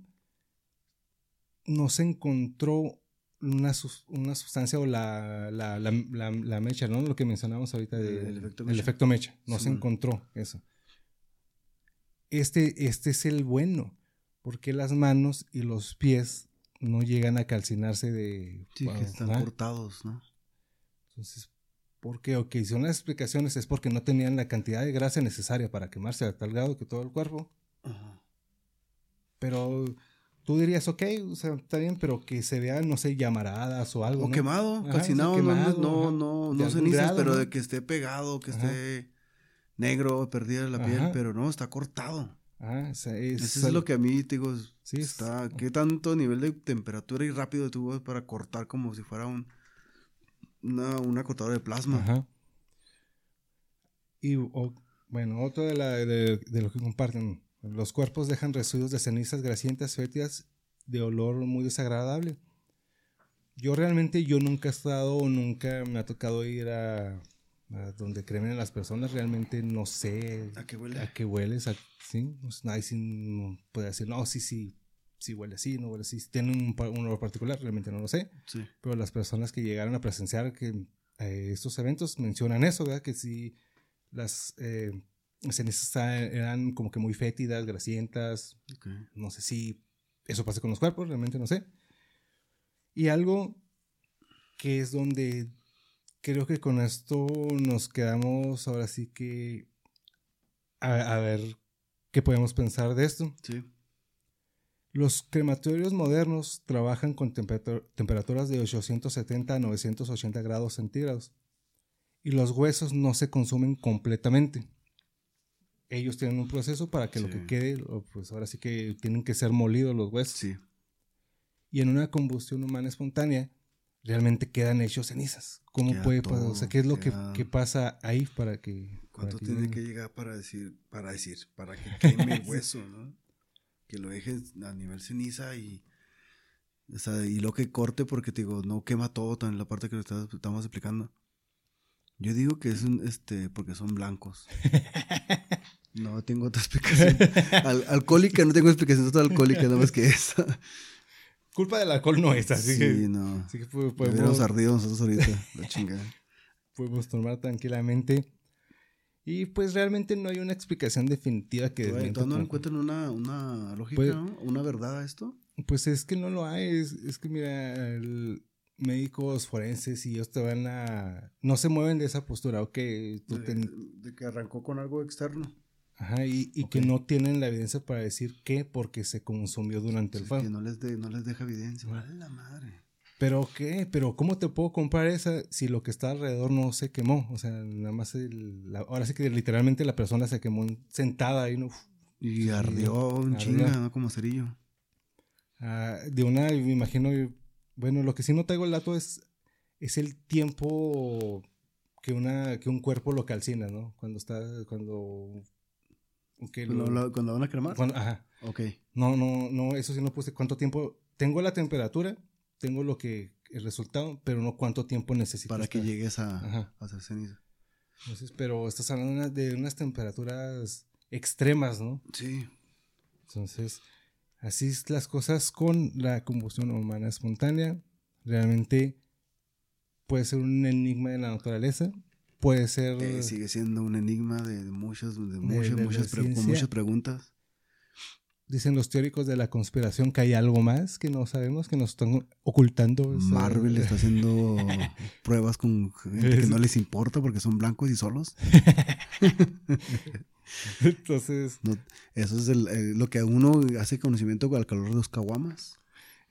S1: no se encontró una, una sustancia o la, la, la, mecha, ¿no? Lo que mencionábamos ahorita de,
S2: El efecto mecha.
S1: efecto mecha. No se encontró eso. Este, este es el bueno, porque las manos y los pies no llegan a calcinarse de...
S2: Sí, que están
S1: ajá.
S2: cortados, ¿no?
S1: Entonces, ¿por qué? Ok, son las explicaciones, es porque no tenían la cantidad de grasa necesaria para quemarse a tal grado que todo el cuerpo. Pero tú dirías, ok, o sea, está bien, pero que se vean, no sé, llamaradas o algo.
S2: O
S1: ¿no?
S2: quemado,
S1: Ajá,
S2: calcinado,
S1: o sea,
S2: no-
S1: quemado,
S2: no,
S1: ajá.
S2: no, no, cenizas,
S1: grado,
S2: pero
S1: ¿no?
S2: de que esté pegado, que
S1: Ajá.
S2: esté negro, perdida la piel,
S1: Ajá.
S2: pero no, está cortado.
S1: Ah, sea, es,
S2: Eso es lo que a mí, te digo,
S1: Sí, es-
S2: está, ¿qué tanto nivel de temperatura y rápido tuvo para cortar como si fuera un, una, una cortadora de plasma?
S1: Ajá. Y, o- bueno, otro de, la, de, de lo que comparten. Los cuerpos dejan residuos de cenizas grasientas, fétidas, de olor muy desagradable. Yo realmente, yo nunca he estado, o nunca me ha tocado ir a donde cremen las personas. Realmente no sé
S2: ¿A qué huele?
S1: a qué hueles. a- sí, nadie sí no puede decir, no, sí, sí, sí huele así, no huele así. Si tiene un, un olor particular, realmente no lo sé
S2: Sí.
S1: pero las personas que llegaron a presenciar que eh, estos eventos mencionan eso, ¿verdad? Que si las eh, cenizas eran como que muy fétidas, grasientas,
S2: ok.
S1: no sé si eso pasa con los cuerpos, realmente no sé. Y algo que es donde creo que con esto nos quedamos ahora sí que a, a ver qué podemos pensar de esto.
S2: Sí.
S1: Los crematorios modernos trabajan con temperatur- temperaturas de 870 a 980 grados centígrados y los huesos no se consumen completamente. ellos tienen un proceso para que lo que quede, pues ahora sí que tienen que ser molidos los huesos.
S2: Sí.
S1: Y en una combustión humana espontánea, realmente quedan hechos cenizas. ¿Cómo
S2: Queda
S1: puede pasar? O sea, ¿qué es lo que,
S2: queda-
S1: que pasa ahí para que... para
S2: ¿Cuánto
S1: que
S2: tiene que llegar para decir, para decir, para que queme el hueso, ¿no? Que lo dejes a nivel ceniza y, o sea, y lo que corte porque te digo, no quema todo también la parte que estás- estamos explicando. Yo digo que es un, este, porque son blancos. No tengo otra explicación. Al- alcohólica, no tengo explicación total alcohólica, nada más que esa.
S1: Culpa del alcohol no es, así
S2: Sí,
S1: que...
S2: no.
S1: Así que podemos,
S2: ardido nosotros ahorita, la chingada.
S1: podemos tomar tranquilamente. Y pues realmente no hay una explicación definitiva que desmienta
S2: ¿Todavía no encuentran una, una lógica,
S1: Pues-
S2: ¿no? una verdad a esto?
S1: Pues es que no lo hay. Es, es que mira, el- médicos forenses y ellos te van a... No se mueven de esa postura, ok. tú
S2: De,
S1: ten-
S2: de que arrancó con algo externo.
S1: Ajá, y, que no tienen la evidencia para decir qué porque se consumió durante el fuego.
S2: que no les, de- no les deja evidencia. ¡A la madre!
S1: Pero qué, pero ¿cómo te puedo comprar esa si lo que está alrededor no se quemó? O sea, nada más el- la- ahora sí que literalmente la persona se quemó sentada ahí, ¿no?
S2: Y ardió un chinga, ¿no? Como cerillo.
S1: Ah, de una, me imagino, bueno, lo que sí no traigo el dato es, es el tiempo que, una, que un cuerpo lo calcina, ¿no? Cuando está, cuando... lo-
S2: Cuando, van a cremar.
S1: cuando- ajá.
S2: Ok.
S1: No, no, no, eso sí no puse cuánto tiempo. Tengo la temperatura, tengo lo que, el resultado, pero no cuánto tiempo necesitas.
S2: Para que llegues a, a hacer ceniza.
S1: Entonces, pero estás hablando de unas temperaturas extremas, ¿no?
S2: Sí.
S1: Entonces, así es las cosas con la combustión humana espontánea. Realmente puede ser un enigma de la naturaleza. Puede ser...
S2: Eh, sigue siendo un enigma de muchas, de muchas,
S1: de
S2: muchas, pre- muchas preguntas.
S1: Dicen los teóricos de la conspiración que hay algo más que no sabemos, que nos están ocultando.
S2: Marvel está haciendo pruebas con gente que no les importa porque son blancos y solos.
S1: Entonces,
S2: No, eso es el- el- lo que uno hace conocimiento al calor de los caguamas.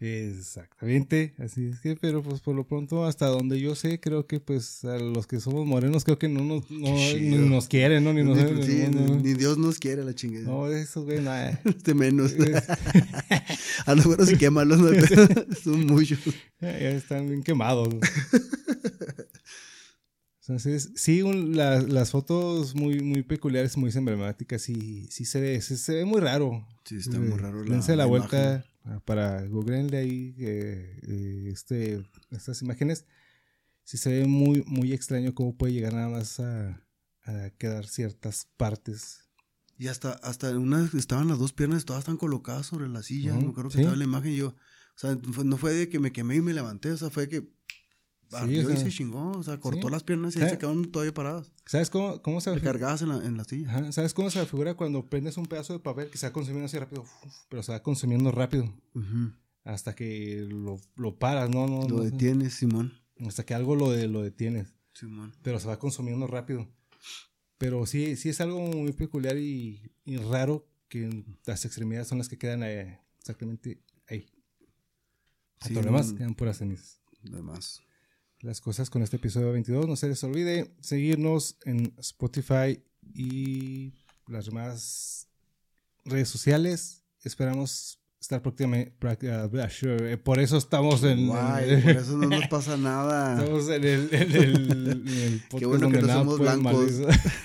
S1: Exactamente, así es que, pero pues por lo pronto, hasta donde yo sé, creo que pues a los que somos morenos, creo que no nos, no, ni nos quieren, ¿no? Ni nos
S2: Ni- sí,
S1: no, no,
S2: ni Dios nos quiere la chingada.
S1: no, esos güey, nada.
S2: Este menos.
S1: Es-
S2: A lo mejor no hay pedo. son muchos.
S1: Ya están bien quemados. Entonces, sí, un- la- las fotos muy, muy peculiares, muy emblemáticas, sí, sí se ve, se, se ve muy raro.
S2: Sí, está muy
S1: Eh,
S2: raro la,
S1: dense la,
S2: la
S1: vuelta para googleenle ahí eh, eh, este, estas imágenes. Sí se ve muy, muy extraño cómo puede llegar nada más a, a quedar ciertas partes.
S2: Y hasta, hasta una estaban las dos piernas, todas están colocadas sobre la silla.
S1: Ujú,
S2: Me acuerdo que
S1: sí.
S2: estaba la imagen y yo. O sea, no fue de que me quemé y me levanté, o sea, fue que ardió
S1: o sea,
S2: y se chingó. O sea, cortó
S1: sí.
S2: las piernas y
S1: Sí.
S2: se quedaron todavía paradas.
S1: ¿Sabes cómo, cómo se
S2: Recargadas en la, en la silla.
S1: Ajá, ¿Sabes cómo se figura cuando prendes un pedazo de papel que se va consumiendo así rápido? Uf, Pero se va consumiendo rápido. Hasta que lo, lo paras, ¿no? no,
S2: Lo
S1: no
S2: detienes, Simón.
S1: Hasta que algo lo, de, lo detienes.
S2: Simón.
S1: Pero se va consumiendo rápido. Pero sí, sí es algo muy peculiar y, y raro que las extremidades son las que quedan eh, exactamente ahí.
S2: Sí,
S1: Todo lo demás quedan puras cenizas.
S2: Además.
S1: Las cosas con este episodio 22. No se les olvide seguirnos en Spotify y las demás redes sociales. Esperamos estar próximamente. Por eso estamos en.
S2: Guay, por eso no nos pasa nada.
S1: Estamos en el, en el, en el podcast
S2: bueno que no somos blancos.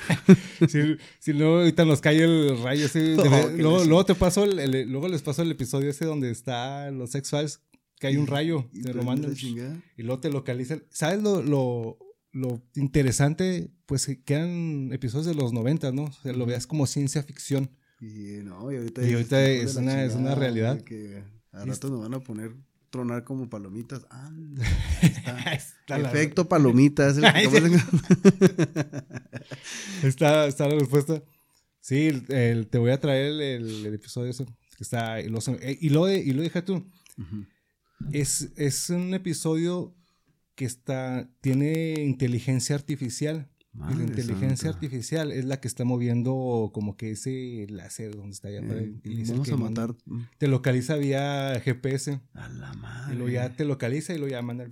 S1: si, si luego ahorita nos cae el rayo así,
S2: Oh,
S1: luego,
S2: les-
S1: luego te paso el, el- luego les paso el episodio ese donde está los sex files que hay un rayo,
S2: Y
S1: te lo mandan y luego te localizan. ¿Sabes lo, lo, lo interesante? Pues que quedan episodios de los 90, ¿no? O sea, lo veas como ciencia ficción.
S2: Y no, y ahorita,
S1: Y es una- es una realidad.
S2: Que a rato nos van a poner tronar como palomitas. Anda,
S1: Está,
S2: está.
S1: la-
S2: Efecto palomita. Es el que
S1: Ay,
S2: estamos-
S1: Está, está la respuesta. Sí, el- el- te voy a traer el, episodio ese. Está, y, lo, y, lo, y lo deja tú.
S2: Ujú.
S1: Es, es un episodio que está, tiene inteligencia artificial. y la
S2: Madre
S1: inteligencia
S2: santa.
S1: artificial es la que está moviendo como que ese láser donde está allá.
S2: Eh,
S1: y
S2: vamos a
S1: manda-
S2: matar
S1: Te localiza vía GPS.
S2: a la
S1: Y
S2: madre.
S1: luego ya te localiza y luego ya manda el,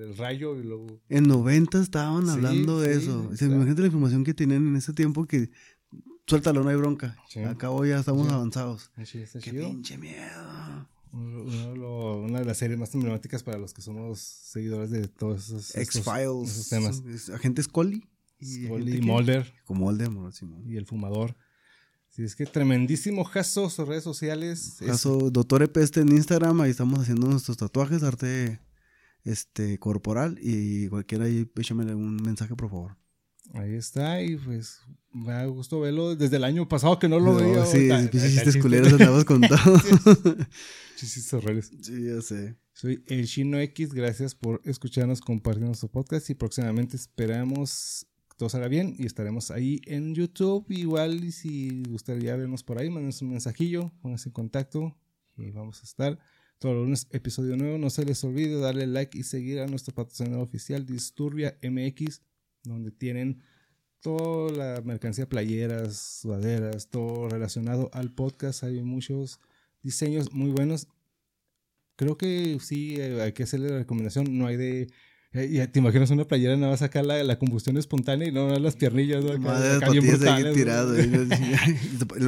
S1: el- rayo y luego...
S2: En 90 estaban
S1: Sí,
S2: hablando de
S1: sí,
S2: eso. Sea,
S1: está.
S2: imagínate la información que tenían en ese tiempo que suéltalo, no hay bronca.
S1: Sí.
S2: Acabo ya estamos
S1: Sí.
S2: avanzados.
S1: Sí,
S2: Qué
S1: chido.
S2: pinche miedo.
S1: Uno- una de las series más emblemáticas para los que somos seguidores de todos esos,
S2: X-Files.
S1: esos temas.
S2: Es- Agente Scully.
S1: Scully,
S2: agente que-
S1: Mulder
S2: Como Simón.
S1: y el fumador. Sí, es que tremendísimo jazo sus redes sociales. Es-
S2: Caso Doctor Epeste en Instagram, ahí estamos haciendo nuestros tatuajes, arte este corporal y cualquiera ahí échame un mensaje por favor.
S1: Ahí está y pues me da gusto verlo desde el año pasado que no lo
S2: No,
S1: veía.
S2: sí, chistes culeros andamos con todo.
S1: Chistes horribles.
S2: sí, ya sé.
S1: Soy el Chino X, gracias por escucharnos, compartir nuestro podcast y próximamente esperamos que todo salga bien y estaremos ahí en YouTube. Igual y si gustaría vernos por ahí, mándenos un mensajillo, pónganse en contacto y vamos a estar todos los lunes episodio nuevo. No se les olvide darle like y seguir a nuestro patrocinador oficial Disturbia MX, donde tienen toda la mercancía, playeras, sudaderas, todo relacionado al podcast. Hay muchos diseños muy buenos creo que sí eh, hay que hacerle la recomendación. No hay de. eh, ya te imaginas una playera, nada más acá la, la combustión espontánea y no no las piernillas. ¿no? Acá-
S2: Madre
S1: acá bien brutales,
S2: tirado.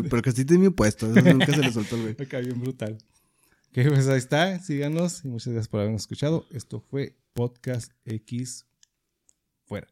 S2: Pero que sí mi puesto, eso nunca se le soltó el güey.
S1: Acá bien brutal. Que pues ahí está, síganos y muchas gracias por habernos escuchado. Esto fue Podcast X